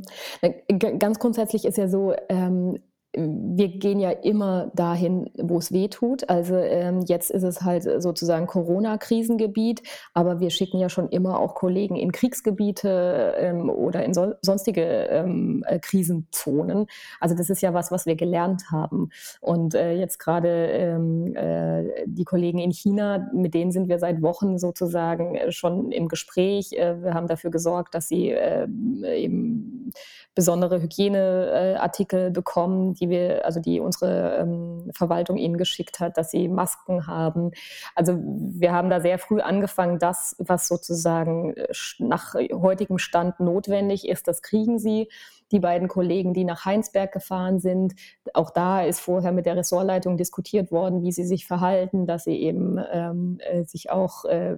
Ganz grundsätzlich ist ja so, ähm, wir gehen ja immer dahin, wo es weh tut. Also ähm, jetzt ist es halt sozusagen Corona-Krisengebiet, aber wir schicken ja schon immer auch Kollegen in Kriegsgebiete ähm, oder in so, sonstige ähm, äh, Krisenzonen. Also das ist ja was, was wir gelernt haben. Und äh, jetzt gerade ähm, äh, die Kollegen in China, mit denen sind wir seit Wochen sozusagen äh, schon im Gespräch. Äh, wir haben dafür gesorgt, dass sie äh, eben besondere Hygieneartikel bekommen, die wir, also die unsere ähm, Verwaltung ihnen geschickt hat, dass sie Masken haben. Also wir haben da sehr früh angefangen, das, was sozusagen äh, nach heutigem Stand notwendig ist, das kriegen sie die beiden Kollegen, die nach Heinsberg gefahren sind. Auch da ist vorher mit der Ressortleitung diskutiert worden, wie sie sich verhalten, dass sie eben ähm, äh, sich auch, äh, äh,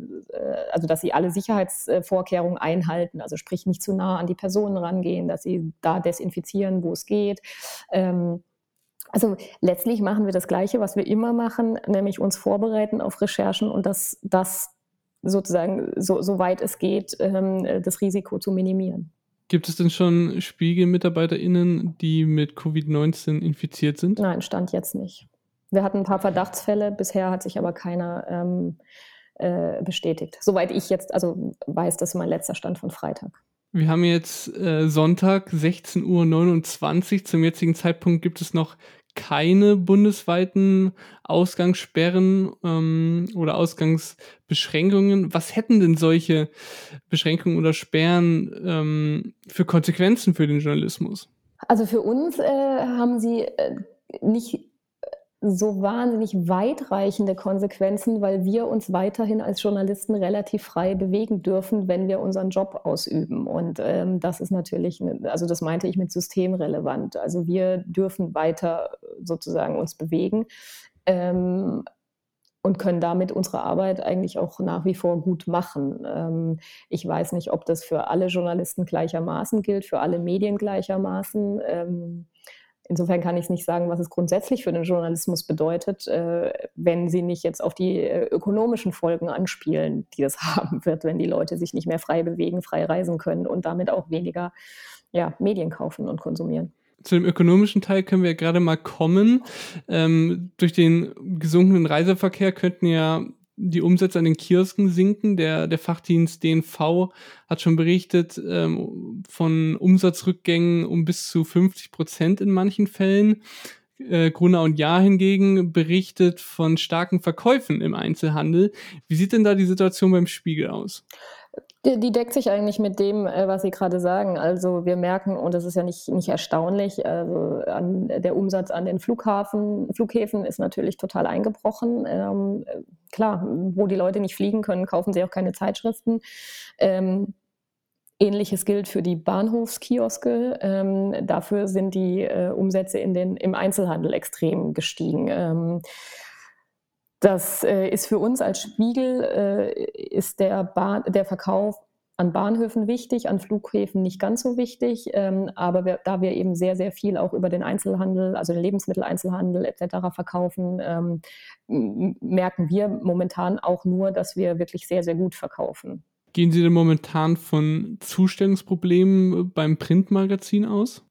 also dass sie alle Sicherheitsvorkehrungen einhalten, also sprich nicht zu nah an die Personen rangehen, dass sie da desinfizieren, wo es geht. Ähm, also letztlich machen wir das Gleiche, was wir immer machen, nämlich uns vorbereiten auf Recherchen und das, das sozusagen, so, so weit es geht, ähm, das Risiko zu minimieren. Gibt es denn schon Spiegel-MitarbeiterInnen, die mit Covid-19 infiziert sind? Nein, stand jetzt nicht. Wir hatten ein paar Verdachtsfälle, bisher hat sich aber keiner ähm, äh, bestätigt. Soweit ich jetzt also weiß, das ist mein letzter Stand von Freitag. Wir haben jetzt äh, Sonntag 16.29 Uhr. Zum jetzigen Zeitpunkt gibt es noch keine bundesweiten Ausgangssperren ähm, oder Ausgangsbeschränkungen. Was hätten denn solche Beschränkungen oder Sperren ähm, für Konsequenzen für den Journalismus? Also für uns äh, haben sie äh, nicht so wahnsinnig weitreichende Konsequenzen, weil wir uns weiterhin als Journalisten relativ frei bewegen dürfen, wenn wir unseren Job ausüben. Und ähm, das ist natürlich, ne, also das meinte ich mit systemrelevant. Also wir dürfen weiter sozusagen uns bewegen. Ähm, und können damit unsere Arbeit eigentlich auch nach wie vor gut machen. Ähm, ich weiß nicht, ob das für alle Journalisten gleichermaßen gilt, für alle Medien gleichermaßen. Insofern kann ich nicht sagen, was es grundsätzlich für den Journalismus bedeutet, äh, wenn sie nicht jetzt auf die äh, ökonomischen Folgen anspielen, die das (laughs) haben wird, wenn die Leute sich nicht mehr frei bewegen, frei reisen können und damit auch weniger ja, Medien kaufen und konsumieren zu dem ökonomischen Teil können wir gerade mal kommen. Ähm, durch den gesunkenen Reiseverkehr könnten ja die Umsätze an den Kiosken sinken. Der, der Fachdienst DNV hat schon berichtet ähm, von Umsatzrückgängen um bis zu 50 Prozent in manchen Fällen. Äh, Gruner und Jahr hingegen berichtet von starken Verkäufen im Einzelhandel. Wie sieht denn da die Situation beim Spiegel aus? Die, deckt sich eigentlich mit dem, äh, was Sie gerade sagen. Also wir merken, und das ist ja nicht, nicht erstaunlich, also an, der Umsatz an den Flughafen, Flughäfen ist natürlich total eingebrochen. Ähm, klar, wo die Leute nicht fliegen können, kaufen sie auch keine Zeitschriften. Ähm, Ähnliches gilt für die Bahnhofskioske. Ähm, dafür sind die äh, Umsätze in den, im Einzelhandel extrem gestiegen. Ähm, das äh, ist für uns als Spiegel, äh, ist der, Bahn, der Verkauf an Bahnhöfen wichtig, an Flughäfen nicht ganz so wichtig. Ähm, aber wir, da wir eben sehr, sehr viel auch über den Einzelhandel, also den Lebensmitteleinzelhandel etc. verkaufen, ähm, merken wir momentan auch nur, dass wir wirklich sehr, sehr gut verkaufen. Gehen Sie denn momentan von Zustellungsproblemen beim Printmagazin aus?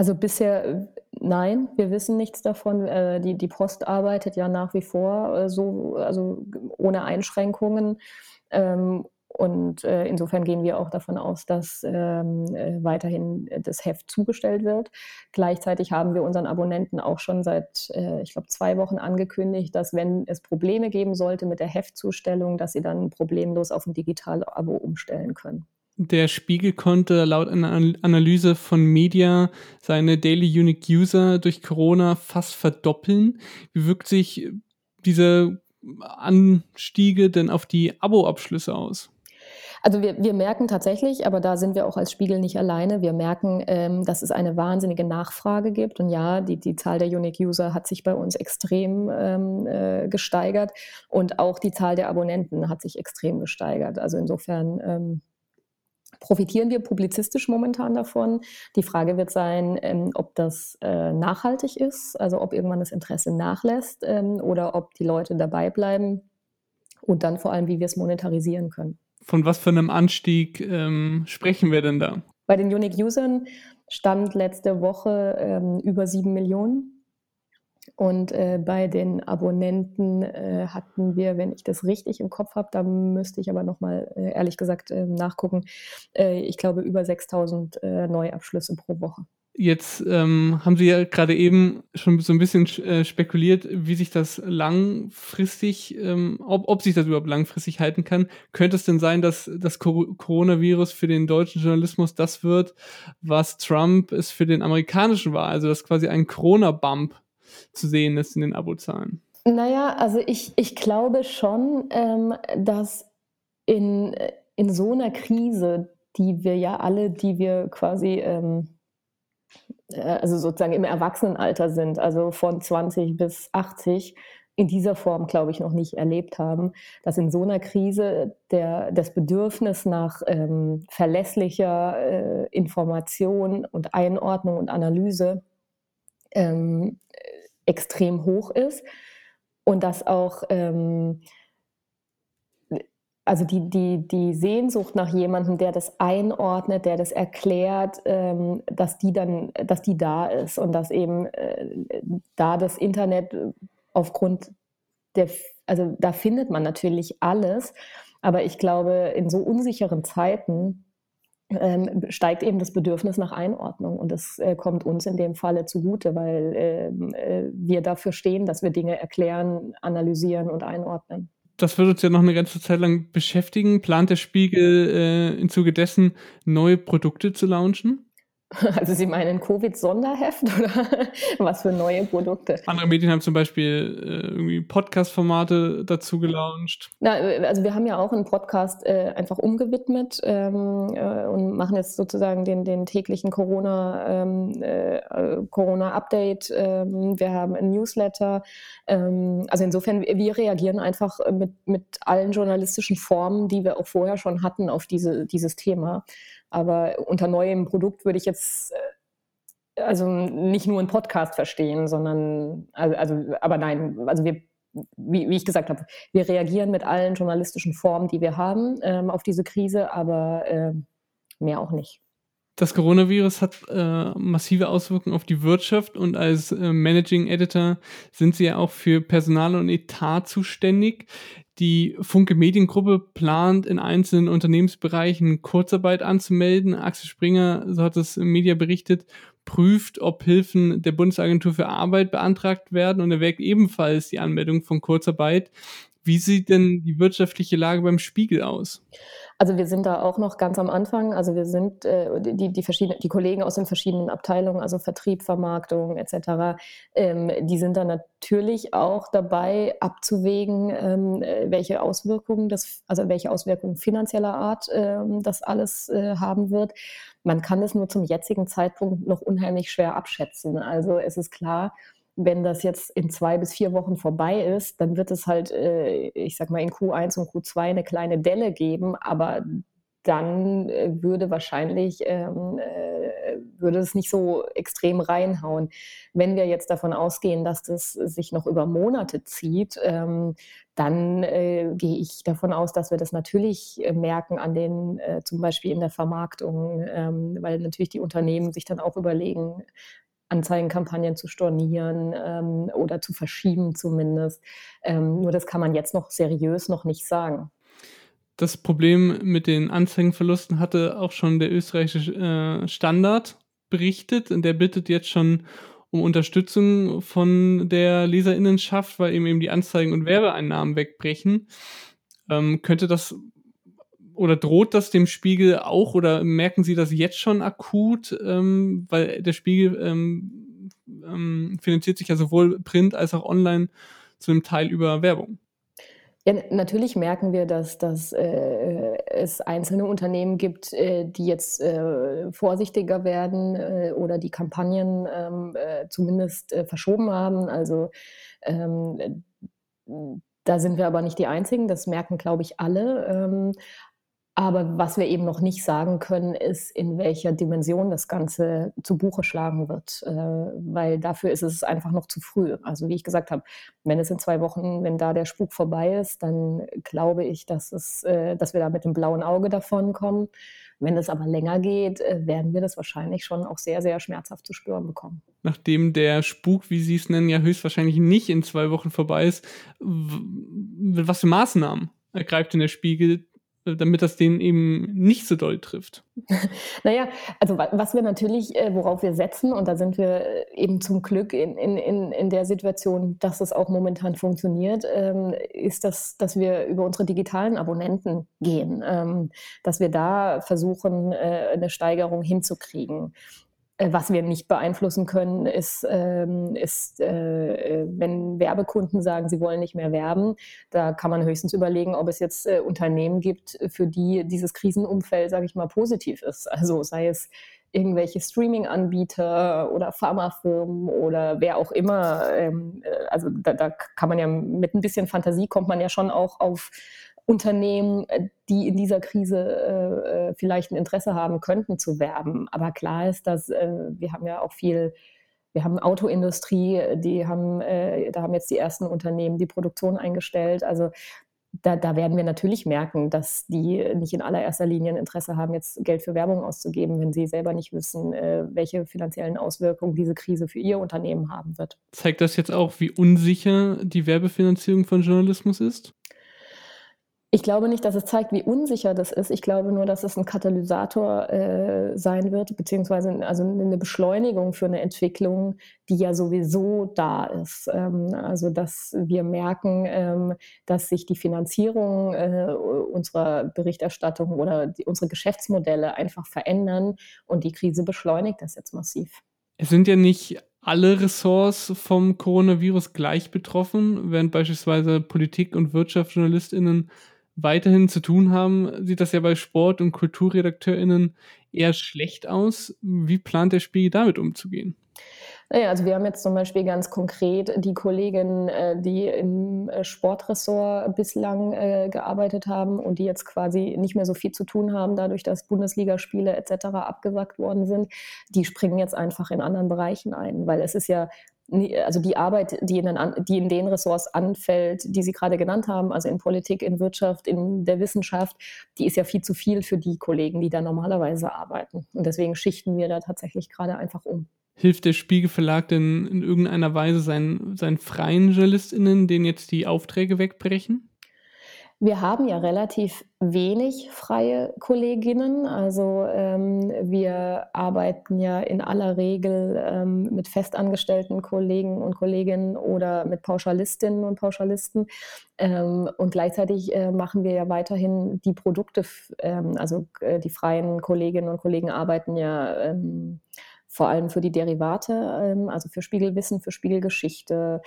Also bisher nein, wir wissen nichts davon. Äh, die, die Post arbeitet ja nach wie vor äh, so, also ohne Einschränkungen. Ähm, und äh, insofern gehen wir auch davon aus, dass ähm, äh, weiterhin das Heft zugestellt wird. Gleichzeitig haben wir unseren Abonnenten auch schon seit, ich glaube, zwei Wochen angekündigt, dass wenn es Probleme geben sollte mit der Heftzustellung, dass sie dann problemlos auf ein Digital-Abo umstellen können. Der Spiegel konnte laut einer Analyse von Media seine Daily Unique User durch Corona fast verdoppeln. Wie wirkt sich diese Anstiege denn auf die Abo-Abschlüsse aus? Also wir, wir merken tatsächlich, aber da sind wir auch als Spiegel nicht alleine, wir merken, ähm, dass es eine wahnsinnige Nachfrage gibt. Und ja, die, die Zahl der Unique User hat sich bei uns extrem ähm, äh, gesteigert und auch die Zahl der Abonnenten hat sich extrem gesteigert. Also insofern ähm, profitieren wir publizistisch momentan davon. Die Frage wird sein, ähm, ob das äh, nachhaltig ist, also ob irgendwann das Interesse nachlässt ähm, oder ob die Leute dabei bleiben und dann vor allem, wie wir es monetarisieren können. Von was für einem Anstieg ähm, sprechen wir denn da? Bei den Unique Usern stand letzte Woche ähm, über sieben Millionen. Und äh, bei den Abonnenten äh, hatten wir, wenn ich das richtig im Kopf habe, da müsste ich aber nochmal äh, ehrlich gesagt ähm, nachgucken, äh, ich glaube über 6000 äh, Neuabschlüsse pro Woche. Jetzt ähm, haben Sie ja gerade eben schon so ein bisschen äh, spekuliert, wie sich das langfristig, ähm, ob, ob sich das überhaupt langfristig halten kann. Könnte es denn sein, dass das Coronavirus für den deutschen Journalismus das wird, was Trump es für den amerikanischen war? Also dass quasi ein Corona-Bump zu sehen ist in den Abozahlen? Naja, also ich, ich glaube schon, ähm, dass in, in so einer Krise, die wir ja alle, die wir quasi, ähm, äh, also sozusagen im Erwachsenenalter sind, also von 20 bis 80, in dieser Form, glaube ich, noch nicht erlebt haben, dass in so einer Krise der, das Bedürfnis nach ähm, verlässlicher äh, Information und Einordnung und Analyse ähm, extrem hoch ist und dass auch ähm, also die, die, die Sehnsucht nach jemandem, der das einordnet, der das erklärt, ähm, dass die dann, dass die da ist und dass eben äh, da das Internet aufgrund der, also da findet man natürlich alles, aber ich glaube, in so unsicheren Zeiten ähm, steigt eben das Bedürfnis nach Einordnung. Und das äh, kommt uns in dem Falle zugute, weil ähm, äh, wir dafür stehen, dass wir Dinge erklären, analysieren und einordnen. Das wird uns ja noch eine ganze Zeit lang beschäftigen. Plant der Spiegel äh, im Zuge dessen, neue Produkte zu launchen? (laughs) Also Sie meinen Covid-Sonderheft (laughs) oder was für neue Produkte? Andere Medien haben zum Beispiel äh, irgendwie Podcast-Formate dazu gelauncht. Na, äh, also wir haben ja auch einen Podcast äh, einfach umgewidmet ähm, äh, und machen jetzt sozusagen den, den täglichen Corona, ähm, äh, Corona-Update. Ähm, wir haben ein Newsletter. Ähm, also insofern, wir reagieren einfach mit, mit allen journalistischen Formen, die wir auch vorher schon hatten, auf diese, dieses Thema. Aber unter neuem Produkt würde ich jetzt äh, also nicht nur einen Podcast verstehen, sondern, also, also aber nein, also wir, wie, wie, ich gesagt habe, wir reagieren mit allen journalistischen Formen, die wir haben, ähm, auf diese Krise, aber äh, mehr auch nicht. Das Coronavirus hat äh, massive Auswirkungen auf die Wirtschaft und als äh, Managing Editor sind Sie ja auch für Personal und Etat zuständig. Die Funke Mediengruppe plant in einzelnen Unternehmensbereichen Kurzarbeit anzumelden. Axel Springer, so hat es im Media berichtet, prüft, ob Hilfen der Bundesagentur für Arbeit beantragt werden und erwägt ebenfalls die Anmeldung von Kurzarbeit. Wie sieht denn die wirtschaftliche Lage beim Spiegel aus? Also wir sind da auch noch ganz am Anfang. Also wir sind äh, die, die, verschiedenen, die Kollegen aus den verschiedenen Abteilungen, also Vertrieb, Vermarktung etc., ähm, die sind da natürlich auch dabei abzuwägen, ähm, welche Auswirkungen das, also welche Auswirkungen finanzieller Art ähm, das alles äh, haben wird. Man kann es nur zum jetzigen Zeitpunkt noch unheimlich schwer abschätzen. Also es ist klar, wenn das jetzt in zwei bis vier Wochen vorbei ist, dann wird es halt, äh, ich sag mal, in Q1 und Q2 eine kleine Delle geben, aber dann äh, würde wahrscheinlich, ähm, äh, würde es nicht so extrem reinhauen. Wenn wir jetzt davon ausgehen, dass das sich noch über Monate zieht, ähm, dann gehe ich davon aus, dass wir das natürlich merken an den, zum Beispiel in der Vermarktung, ähm, weil natürlich die Unternehmen sich dann auch überlegen, Anzeigenkampagnen zu stornieren ähm, oder zu verschieben zumindest. Ähm, nur das kann man jetzt noch seriös noch nicht sagen. Das Problem mit den Anzeigenverlusten hatte auch schon der österreichische äh, Standard berichtet der bittet jetzt schon um Unterstützung von der Leserinnenschaft, weil eben, eben die Anzeigen und Werbeeinnahmen wegbrechen. Ähm, könnte das oder droht das dem Spiegel auch oder merken Sie das jetzt schon akut? Ähm, weil der Spiegel ähm, ähm, finanziert sich ja sowohl print als auch online zu einem Teil über Werbung. Ja, natürlich merken wir, dass, dass äh, es einzelne Unternehmen gibt, äh, die jetzt äh, vorsichtiger werden äh, oder die Kampagnen ähm, äh, zumindest äh, verschoben haben. Also ähm, da sind wir aber nicht die Einzigen, das merken, glaube ich, alle. Aber was wir eben noch nicht sagen können, ist, in welcher Dimension das Ganze zu Buche schlagen wird, äh, weil dafür ist es einfach noch zu früh. Also wie ich gesagt habe, wenn es in zwei Wochen, wenn da der Spuk vorbei ist, dann glaube ich, dass, es, äh, dass wir da mit dem blauen Auge davon kommen. Wenn es aber länger geht, äh, werden wir das wahrscheinlich schon auch sehr, sehr schmerzhaft zu spüren bekommen. Nachdem der Spuk, wie Sie es nennen, ja höchstwahrscheinlich nicht in zwei Wochen vorbei ist, was für Maßnahmen ergreift denn der Spiegel, damit das den eben nicht so doll trifft? (laughs) naja, also was wir natürlich, äh, worauf wir setzen, und da sind wir äh, eben zum Glück in, in, in der Situation, dass es auch momentan funktioniert, ähm, ist, dass, dass wir über unsere digitalen Abonnenten gehen, ähm, dass wir da versuchen, äh, eine Steigerung hinzukriegen. Äh, was wir nicht beeinflussen können, ist, ähm, ist äh, wenn Werbekunden sagen, sie wollen nicht mehr werben. Da kann man höchstens überlegen, ob es jetzt äh, Unternehmen gibt, für die dieses Krisenumfeld, sage ich mal, positiv ist. Also sei es irgendwelche Streaming-Anbieter oder Pharmafirmen oder wer auch immer. Ähm, äh, also da, da, kann man ja mit ein bisschen Fantasie kommt man ja schon auch auf Unternehmen, äh, die in dieser Krise äh, äh, vielleicht ein Interesse haben könnten zu werben. Aber klar ist, dass äh, wir haben ja auch viel, wir haben Autoindustrie, die haben, äh, da haben jetzt die ersten Unternehmen die Produktion eingestellt. Also da, da, werden wir natürlich merken, dass die nicht in allererster Linie ein Interesse haben, jetzt Geld für Werbung auszugeben, wenn sie selber nicht wissen, äh, welche finanziellen Auswirkungen diese Krise für ihr Unternehmen haben wird. Zeigt das jetzt auch, wie unsicher die Werbefinanzierung von Journalismus ist? Ich glaube nicht, dass es zeigt, wie unsicher das ist. Ich glaube nur, dass es ein Katalysator äh, sein wird, beziehungsweise also eine Beschleunigung für eine Entwicklung, die ja sowieso da ist. Ähm, also dass wir merken, ähm, dass sich die Finanzierung äh, unserer Berichterstattung oder die, unsere Geschäftsmodelle einfach verändern und die Krise beschleunigt das jetzt massiv. Es sind ja nicht alle Ressorts vom Coronavirus gleich betroffen, während beispielsweise Politik und Wirtschaftsjournalistinnen weiterhin zu tun haben, sieht das ja bei Sport- und KulturredakteurInnen eher schlecht aus. Wie plant der Spiegel damit umzugehen? Naja, also wir haben jetzt zum Beispiel ganz konkret die Kolleginnen, äh, die im äh, Sportressort bislang äh, gearbeitet haben und die jetzt quasi nicht mehr so viel zu tun haben, dadurch, dass Bundesligaspiele etc. abgesagt worden sind, die springen jetzt einfach in anderen Bereichen ein, weil es ist ja also die Arbeit, die in, den, die in den Ressorts anfällt, die Sie gerade genannt haben, also in Politik, in Wirtschaft, in der Wissenschaft, die ist ja viel zu viel für die Kollegen, die da normalerweise arbeiten. Und deswegen schichten wir da tatsächlich gerade einfach um. Hilft der Spiegelverlag denn in irgendeiner Weise seinen, seinen freien JournalistInnen, denen jetzt die Aufträge wegbrechen? Wir haben ja relativ wenig freie Kolleginnen. Also ähm, wir arbeiten ja in aller Regel ähm, mit festangestellten Kollegen und Kolleginnen oder mit Pauschalistinnen und Pauschalisten. Ähm, und gleichzeitig äh, machen wir ja weiterhin die Produkte, ähm, also äh, die freien Kolleginnen und Kollegen arbeiten ja ähm, vor allem für die Derivate, ähm, also für Spiegelwissen, für Spiegelgeschichte.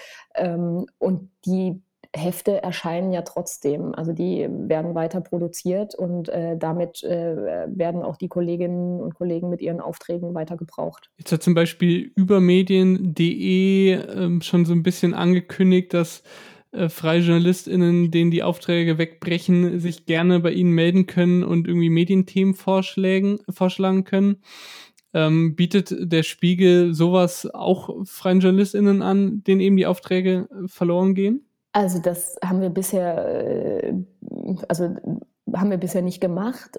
und die Hefte erscheinen ja trotzdem. Also die werden weiter produziert und äh, damit äh, werden auch die Kolleginnen und Kollegen mit ihren Aufträgen weiter gebraucht. Jetzt hat zum Beispiel übermedien.de äh, schon so ein bisschen angekündigt, dass äh, freie JournalistInnen, denen die Aufträge wegbrechen, sich gerne bei ihnen melden können und irgendwie Medienthemen vorschlagen, vorschlagen können. Ähm, bietet der Spiegel sowas auch freien JournalistInnen an, denen eben die Aufträge verloren gehen? Also das haben wir bisher, äh, also haben wir bisher nicht gemacht.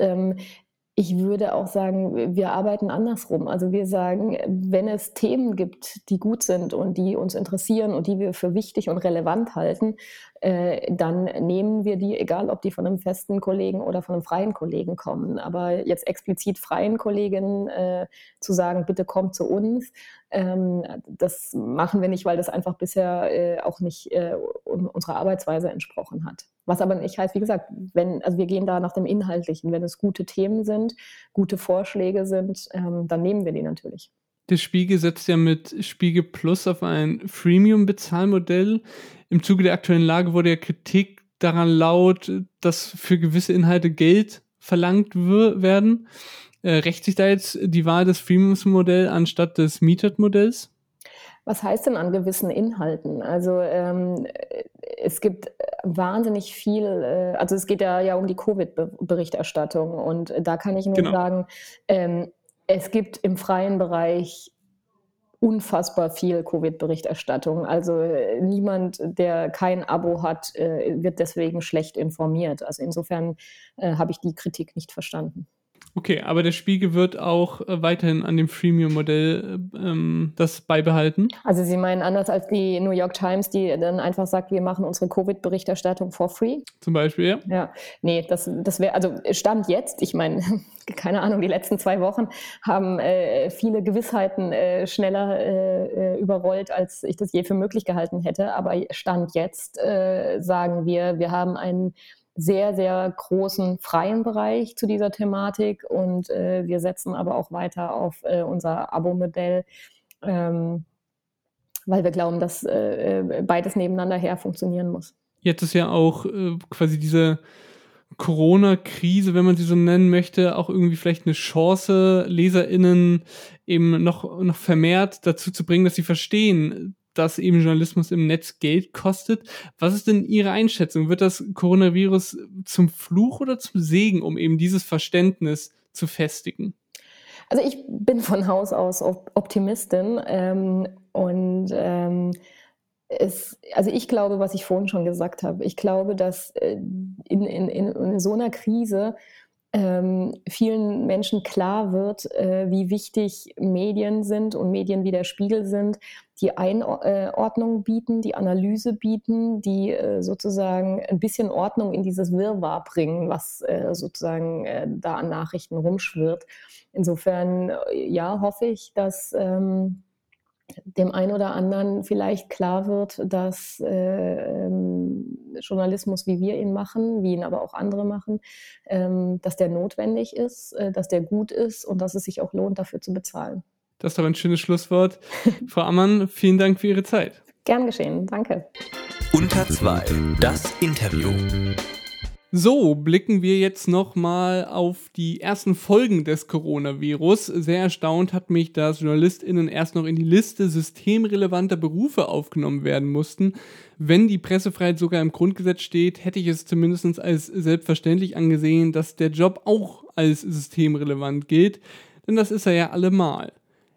Ich würde auch sagen, wir arbeiten andersrum. Also wir sagen, wenn es Themen gibt, die gut sind und die uns interessieren und die wir für wichtig und relevant halten, äh, dann nehmen wir die, egal ob die von einem festen Kollegen oder von einem freien Kollegen kommen. Aber jetzt explizit freien Kollegen äh, zu sagen, bitte kommt zu uns, ähm, das machen wir nicht, weil das einfach bisher äh, auch nicht äh, unserer Arbeitsweise entsprochen hat. Was aber nicht heißt, wie gesagt, wenn, also wir gehen da nach dem Inhaltlichen. Wenn es gute Themen sind, gute Vorschläge sind, ähm, dann nehmen wir die natürlich. Der Spiegel setzt ja mit Spiegel Plus auf ein Freemium-Bezahlmodell. Im Zuge der aktuellen Lage wurde ja Kritik daran laut, dass für gewisse Inhalte Geld verlangt werden. Äh, rächt sich da jetzt die Wahl des Freemium-Modells anstatt des Metered-Modells? Was heißt denn an gewissen Inhalten? Also ähm, es gibt wahnsinnig viel, äh, also es geht ja, ja um die Covid-Berichterstattung und da kann ich nur genau. sagen, ähm, es gibt im freien Bereich unfassbar viel Covid-Berichterstattung. Also äh, niemand, der kein Abo hat, äh, wird deswegen schlecht informiert. Also insofern äh, habe ich die Kritik nicht verstanden. Okay, aber der Spiegel wird auch äh, weiterhin an dem Freemium-Modell äh, ähm, das beibehalten? Also Sie meinen anders als die New York Times, die dann einfach sagt, wir machen unsere Covid-Berichterstattung for free? Zum Beispiel, ja. Ja, nee, das, das wäre, also Stand jetzt, ich meine, (laughs) keine Ahnung, die letzten zwei Wochen haben äh, viele Gewissheiten äh, schneller äh, äh, überrollt, als ich das je für möglich gehalten hätte. Aber Stand jetzt sagen wir, wir haben einen sehr, sehr großen freien Bereich zu dieser Thematik und äh, wir setzen aber auch weiter auf äh, unser Abo-Modell, ähm, weil wir glauben, dass äh, äh beides nebeneinander her funktionieren muss. Jetzt ist ja auch äh, quasi diese Corona-Krise, wenn man sie so nennen möchte, auch irgendwie vielleicht eine Chance, LeserInnen eben noch, noch vermehrt dazu zu bringen, dass sie verstehen, dass eben Journalismus im Netz Geld kostet. Was ist denn Ihre Einschätzung? Wird das Coronavirus zum Fluch oder zum Segen, um eben dieses Verständnis zu festigen? Also ich bin von Haus aus Optimistin ähm, und ähm, es, also ich glaube, was ich vorhin schon gesagt habe, ich glaube, dass äh, in, in, in so einer Krise ähm, vielen Menschen klar wird, äh, wie wichtig Medien sind und Medien wie der Spiegel sind, die Einordnung bieten, die Analyse bieten, die äh, sozusagen ein bisschen Ordnung in dieses Wirrwarr bringen, was äh, sozusagen äh, da an Nachrichten rumschwirrt. Insofern, äh, ja, hoffe ich, dass ähm, dem einen oder anderen vielleicht klar wird, dass äh, ähm, Journalismus, wie wir ihn machen, wie ihn aber auch andere machen, ähm, dass der notwendig ist, äh, dass der gut ist und dass es sich auch lohnt, dafür zu bezahlen. Das ist doch ein schönes Schlusswort. (laughs) Frau Ammann, vielen Dank für Ihre Zeit. Gern geschehen, danke. Unter zwei, das Interview. So, blicken wir jetzt nochmal auf die ersten Folgen des Coronavirus. Sehr erstaunt hat mich, dass JournalistInnen erst noch in die Liste systemrelevanter Berufe aufgenommen werden mussten. Wenn die Pressefreiheit sogar im Grundgesetz steht, hätte ich es zumindest als selbstverständlich angesehen, dass der Job auch als systemrelevant gilt, denn das ist er ja allemal.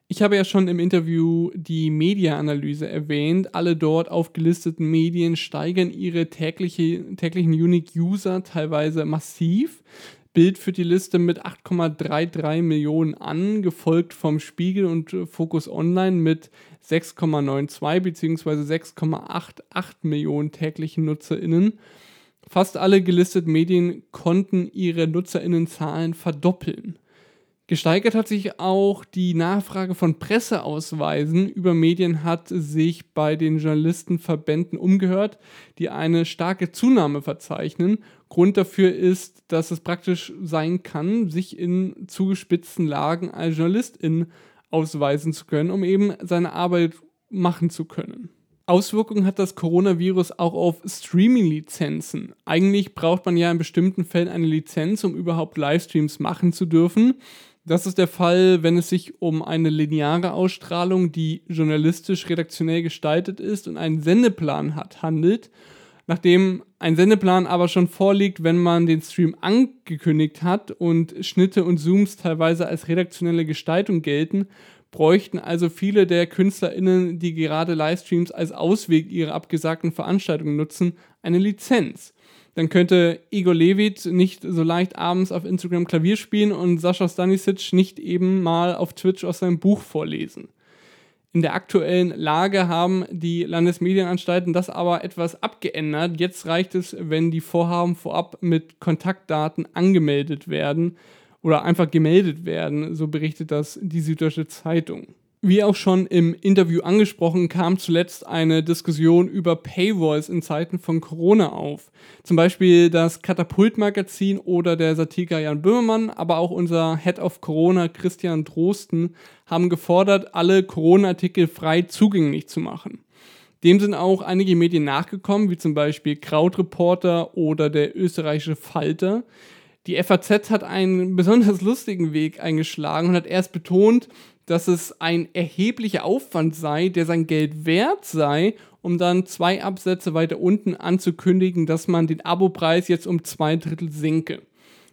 Ich habe ja schon im Interview die Media-Analyse erwähnt. Alle dort aufgelisteten Medien steigern ihre tägliche, täglichen Unique-User teilweise massiv. Bild führt die Liste mit 8,33 Millionen an, gefolgt vom Spiegel und Focus Online mit 6,92 bzw. 6,88 Millionen täglichen NutzerInnen. Fast alle gelisteten Medien konnten ihre NutzerInnenzahlen verdoppeln. Gesteigert hat sich auch die Nachfrage von Presseausweisen. Über Medien hat sich bei den Journalistenverbänden umgehört, die eine starke Zunahme verzeichnen. Grund dafür ist, dass es praktisch sein kann, sich in zugespitzten Lagen als Journalistin ausweisen zu können, um eben seine Arbeit machen zu können. Auswirkungen hat das Coronavirus auch auf Streaming-Lizenzen. Eigentlich braucht man ja in bestimmten Fällen eine Lizenz, um überhaupt Livestreams machen zu dürfen. Das ist der Fall, wenn es sich um eine lineare Ausstrahlung, die journalistisch redaktionell gestaltet ist und einen Sendeplan hat, handelt. Nachdem ein Sendeplan aber schon vorliegt, wenn man den Stream angekündigt hat und Schnitte und Zooms teilweise als redaktionelle Gestaltung gelten, bräuchten also viele der KünstlerInnen, die gerade Livestreams als Ausweg ihrer abgesagten Veranstaltungen nutzen, eine Lizenz dann könnte Igor Levit nicht so leicht abends auf Instagram Klavier spielen und Sascha Stanisic nicht eben mal auf Twitch aus seinem Buch vorlesen. In der aktuellen Lage haben die Landesmedienanstalten das aber etwas abgeändert. Jetzt reicht es, wenn die Vorhaben vorab mit Kontaktdaten angemeldet werden oder einfach gemeldet werden, so berichtet das die Süddeutsche Zeitung. Wie auch schon im Interview angesprochen, kam zuletzt eine Diskussion über Paywalls in Zeiten von Corona auf. Zum Beispiel das Katapult-Magazin oder der Satiriker Jan Böhmermann, aber auch unser Head of Corona Christian Drosten haben gefordert, alle Corona-Artikel frei zugänglich zu machen. Dem sind auch einige Medien nachgekommen, wie zum Beispiel Krautreporter oder der österreichische Falter. Die FAZ hat einen besonders lustigen Weg eingeschlagen und hat erst betont, dass es ein erheblicher Aufwand sei, der sein Geld wert sei, um dann zwei Absätze weiter unten anzukündigen, dass man den Abopreis jetzt um zwei Drittel senke.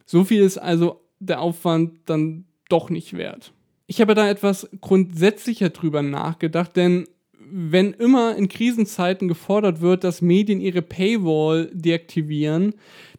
So viel ist also der Aufwand dann doch nicht wert. Ich habe da etwas grundsätzlicher drüber nachgedacht, denn wenn immer in Krisenzeiten gefordert wird, dass Medien ihre Paywall deaktivieren,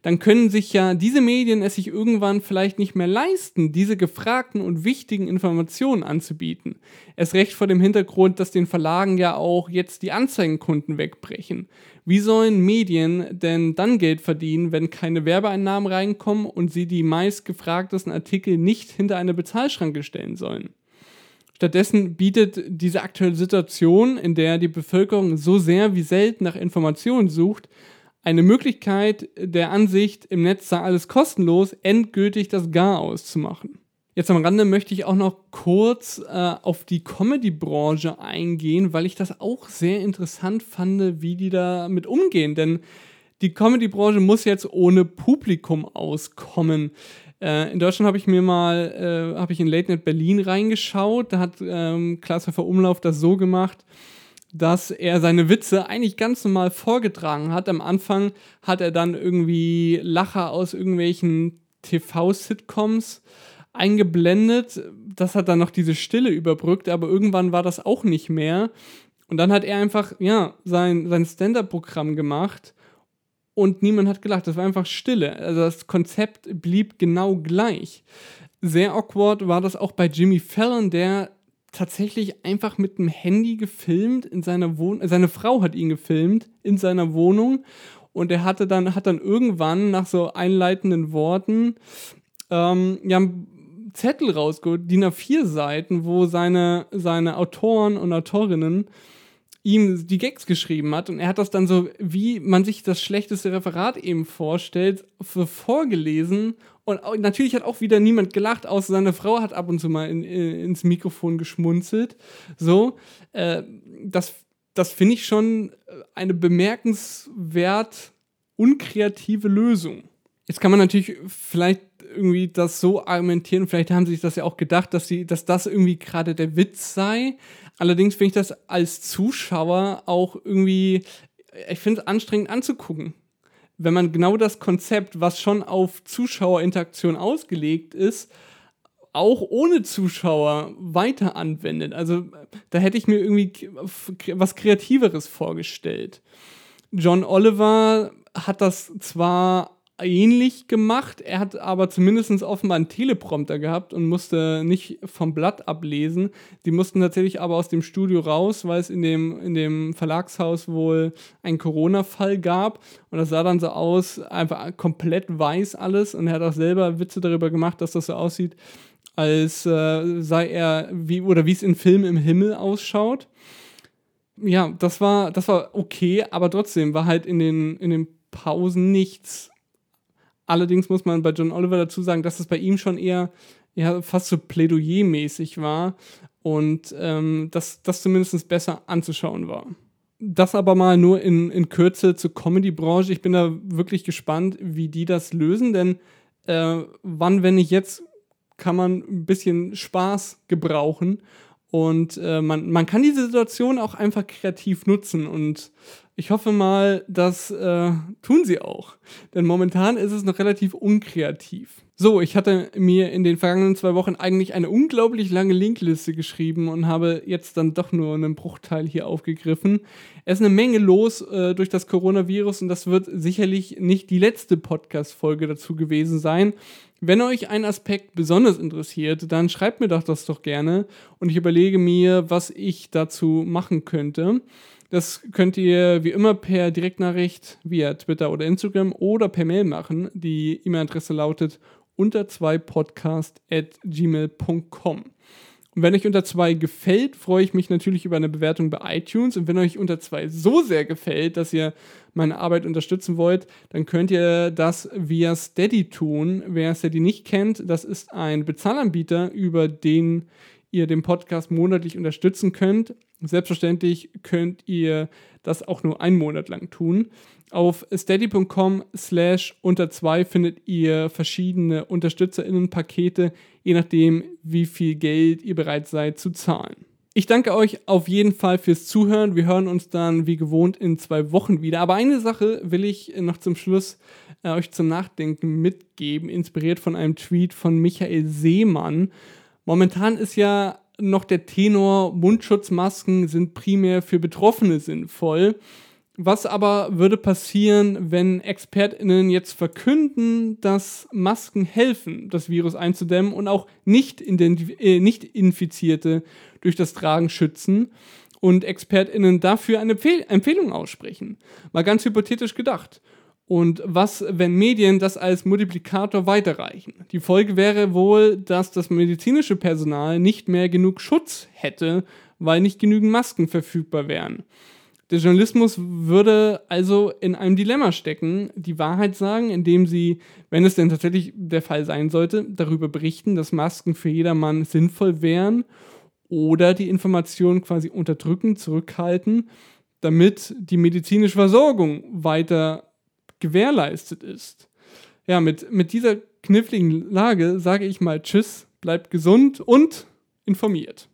dann können sich ja diese Medien es sich irgendwann vielleicht nicht mehr leisten, diese gefragten und wichtigen Informationen anzubieten. Es recht vor dem Hintergrund, dass den Verlagen ja auch jetzt die Anzeigenkunden wegbrechen. Wie sollen Medien denn dann Geld verdienen, wenn keine Werbeeinnahmen reinkommen und sie die meistgefragtesten Artikel nicht hinter eine Bezahlschranke stellen sollen? Stattdessen bietet diese aktuelle Situation, in der die Bevölkerung so sehr wie selten nach Informationen sucht, eine Möglichkeit der Ansicht, im Netz sei alles kostenlos, endgültig das Gar auszumachen. Jetzt am Rande möchte ich auch noch kurz äh, auf die Comedy-Branche eingehen, weil ich das auch sehr interessant fand, wie die damit umgehen. Denn die Comedy-Branche muss jetzt ohne Publikum auskommen. Äh, in Deutschland habe ich mir mal, äh, habe ich in Late Night Berlin reingeschaut. Da hat ähm, Klaas Umlauf das so gemacht, dass er seine Witze eigentlich ganz normal vorgetragen hat. Am Anfang hat er dann irgendwie Lacher aus irgendwelchen TV-Sitcoms eingeblendet. Das hat dann noch diese Stille überbrückt, aber irgendwann war das auch nicht mehr. Und dann hat er einfach, ja, sein, sein Stand-Up-Programm gemacht und niemand hat gelacht. Das war einfach Stille. Also das Konzept blieb genau gleich. Sehr awkward war das auch bei Jimmy Fallon, der tatsächlich einfach mit dem Handy gefilmt in seiner Wohnung. Seine Frau hat ihn gefilmt in seiner Wohnung und er hatte dann, hat dann irgendwann nach so einleitenden Worten ähm, ja, Zettel rausgeholt, DIN A4 Seiten, wo seine, seine Autoren und Autorinnen ihm die Gags geschrieben hat und er hat das dann so, wie man sich das schlechteste Referat eben vorstellt, für vorgelesen und natürlich hat auch wieder niemand gelacht, außer seine Frau hat ab und zu mal in, in, ins Mikrofon geschmunzelt. So, äh, das, das finde ich schon eine bemerkenswert unkreative Lösung. Jetzt kann man natürlich vielleicht irgendwie das so argumentieren, vielleicht haben sie sich das ja auch gedacht, dass, sie, dass das irgendwie gerade der Witz sei. Allerdings finde ich das als Zuschauer auch irgendwie, ich finde es anstrengend anzugucken. Wenn man genau das Konzept, was schon auf Zuschauerinteraktion ausgelegt ist, auch ohne Zuschauer weiter anwendet. Also da hätte ich mir irgendwie was Kreativeres vorgestellt. John Oliver hat das zwar ähnlich gemacht. Er hat aber zumindest offenbar einen Teleprompter gehabt und musste nicht vom Blatt ablesen. Die mussten tatsächlich aber aus dem Studio raus, weil es in dem, in dem Verlagshaus wohl einen Corona-Fall gab. Und das sah dann so aus, einfach komplett weiß alles. Und er hat auch selber Witze darüber gemacht, dass das so aussieht, als äh, sei er, wie, oder wie es in Filmen im Himmel ausschaut. Ja, das war, das war okay, aber trotzdem war halt in den, in den Pausen nichts Allerdings muss man bei John Oliver dazu sagen, dass es bei ihm schon eher ja, fast so Plädoyer-mäßig war und ähm, dass das zumindest besser anzuschauen war. Das aber mal nur in, in Kürze zur Comedy-Branche. Ich bin da wirklich gespannt, wie die das lösen, denn äh, wann, wenn nicht jetzt, kann man ein bisschen Spaß gebrauchen und äh, man, man kann diese Situation auch einfach kreativ nutzen und ich hoffe mal, das äh, tun sie auch. Denn momentan ist es noch relativ unkreativ. So, ich hatte mir in den vergangenen zwei Wochen eigentlich eine unglaublich lange Linkliste geschrieben und habe jetzt dann doch nur einen Bruchteil hier aufgegriffen. Es ist eine Menge los äh, durch das Coronavirus und das wird sicherlich nicht die letzte Podcast-Folge dazu gewesen sein. Wenn euch ein Aspekt besonders interessiert, dann schreibt mir doch das doch gerne und ich überlege mir, was ich dazu machen könnte. Das könnt ihr wie immer per Direktnachricht via Twitter oder Instagram oder per Mail machen. Die E-Mail-Adresse lautet unter 2 podcast at gmail.com. Und wenn euch unter 2 gefällt, freue ich mich natürlich über eine Bewertung bei iTunes. Und wenn euch unter 2 so sehr gefällt, dass ihr meine Arbeit unterstützen wollt, dann könnt ihr das via Steady tun. Wer Steady nicht kennt, das ist ein Bezahlanbieter, über den ihr den Podcast monatlich unterstützen könnt. Selbstverständlich könnt ihr das auch nur einen Monat lang tun. Auf steady.com slash unter zwei findet ihr verschiedene UnterstützerInnen-Pakete, je nachdem, wie viel Geld ihr bereit seid zu zahlen. Ich danke euch auf jeden Fall fürs Zuhören. Wir hören uns dann wie gewohnt in zwei Wochen wieder. Aber eine Sache will ich noch zum Schluss äh, euch zum Nachdenken mitgeben, inspiriert von einem Tweet von Michael Seemann. Momentan ist ja noch der Tenor, Mundschutzmasken sind primär für Betroffene sinnvoll. Was aber würde passieren, wenn ExpertInnen jetzt verkünden, dass Masken helfen, das Virus einzudämmen und auch nicht, äh, nicht Infizierte durch das Tragen schützen und ExpertInnen dafür eine Empfehlung aussprechen? Mal ganz hypothetisch gedacht. Und was, wenn Medien das als Multiplikator weiterreichen? Die Folge wäre wohl, dass das medizinische Personal nicht mehr genug Schutz hätte, weil nicht genügend Masken verfügbar wären. Der Journalismus würde also in einem Dilemma stecken, die Wahrheit sagen, indem sie, wenn es denn tatsächlich der Fall sein sollte, darüber berichten, dass Masken für jedermann sinnvoll wären oder die Informationen quasi unterdrücken, zurückhalten, damit die medizinische Versorgung weiter gewährleistet ist. Ja, mit, mit dieser kniffligen Lage sage ich mal Tschüss, bleibt gesund und informiert.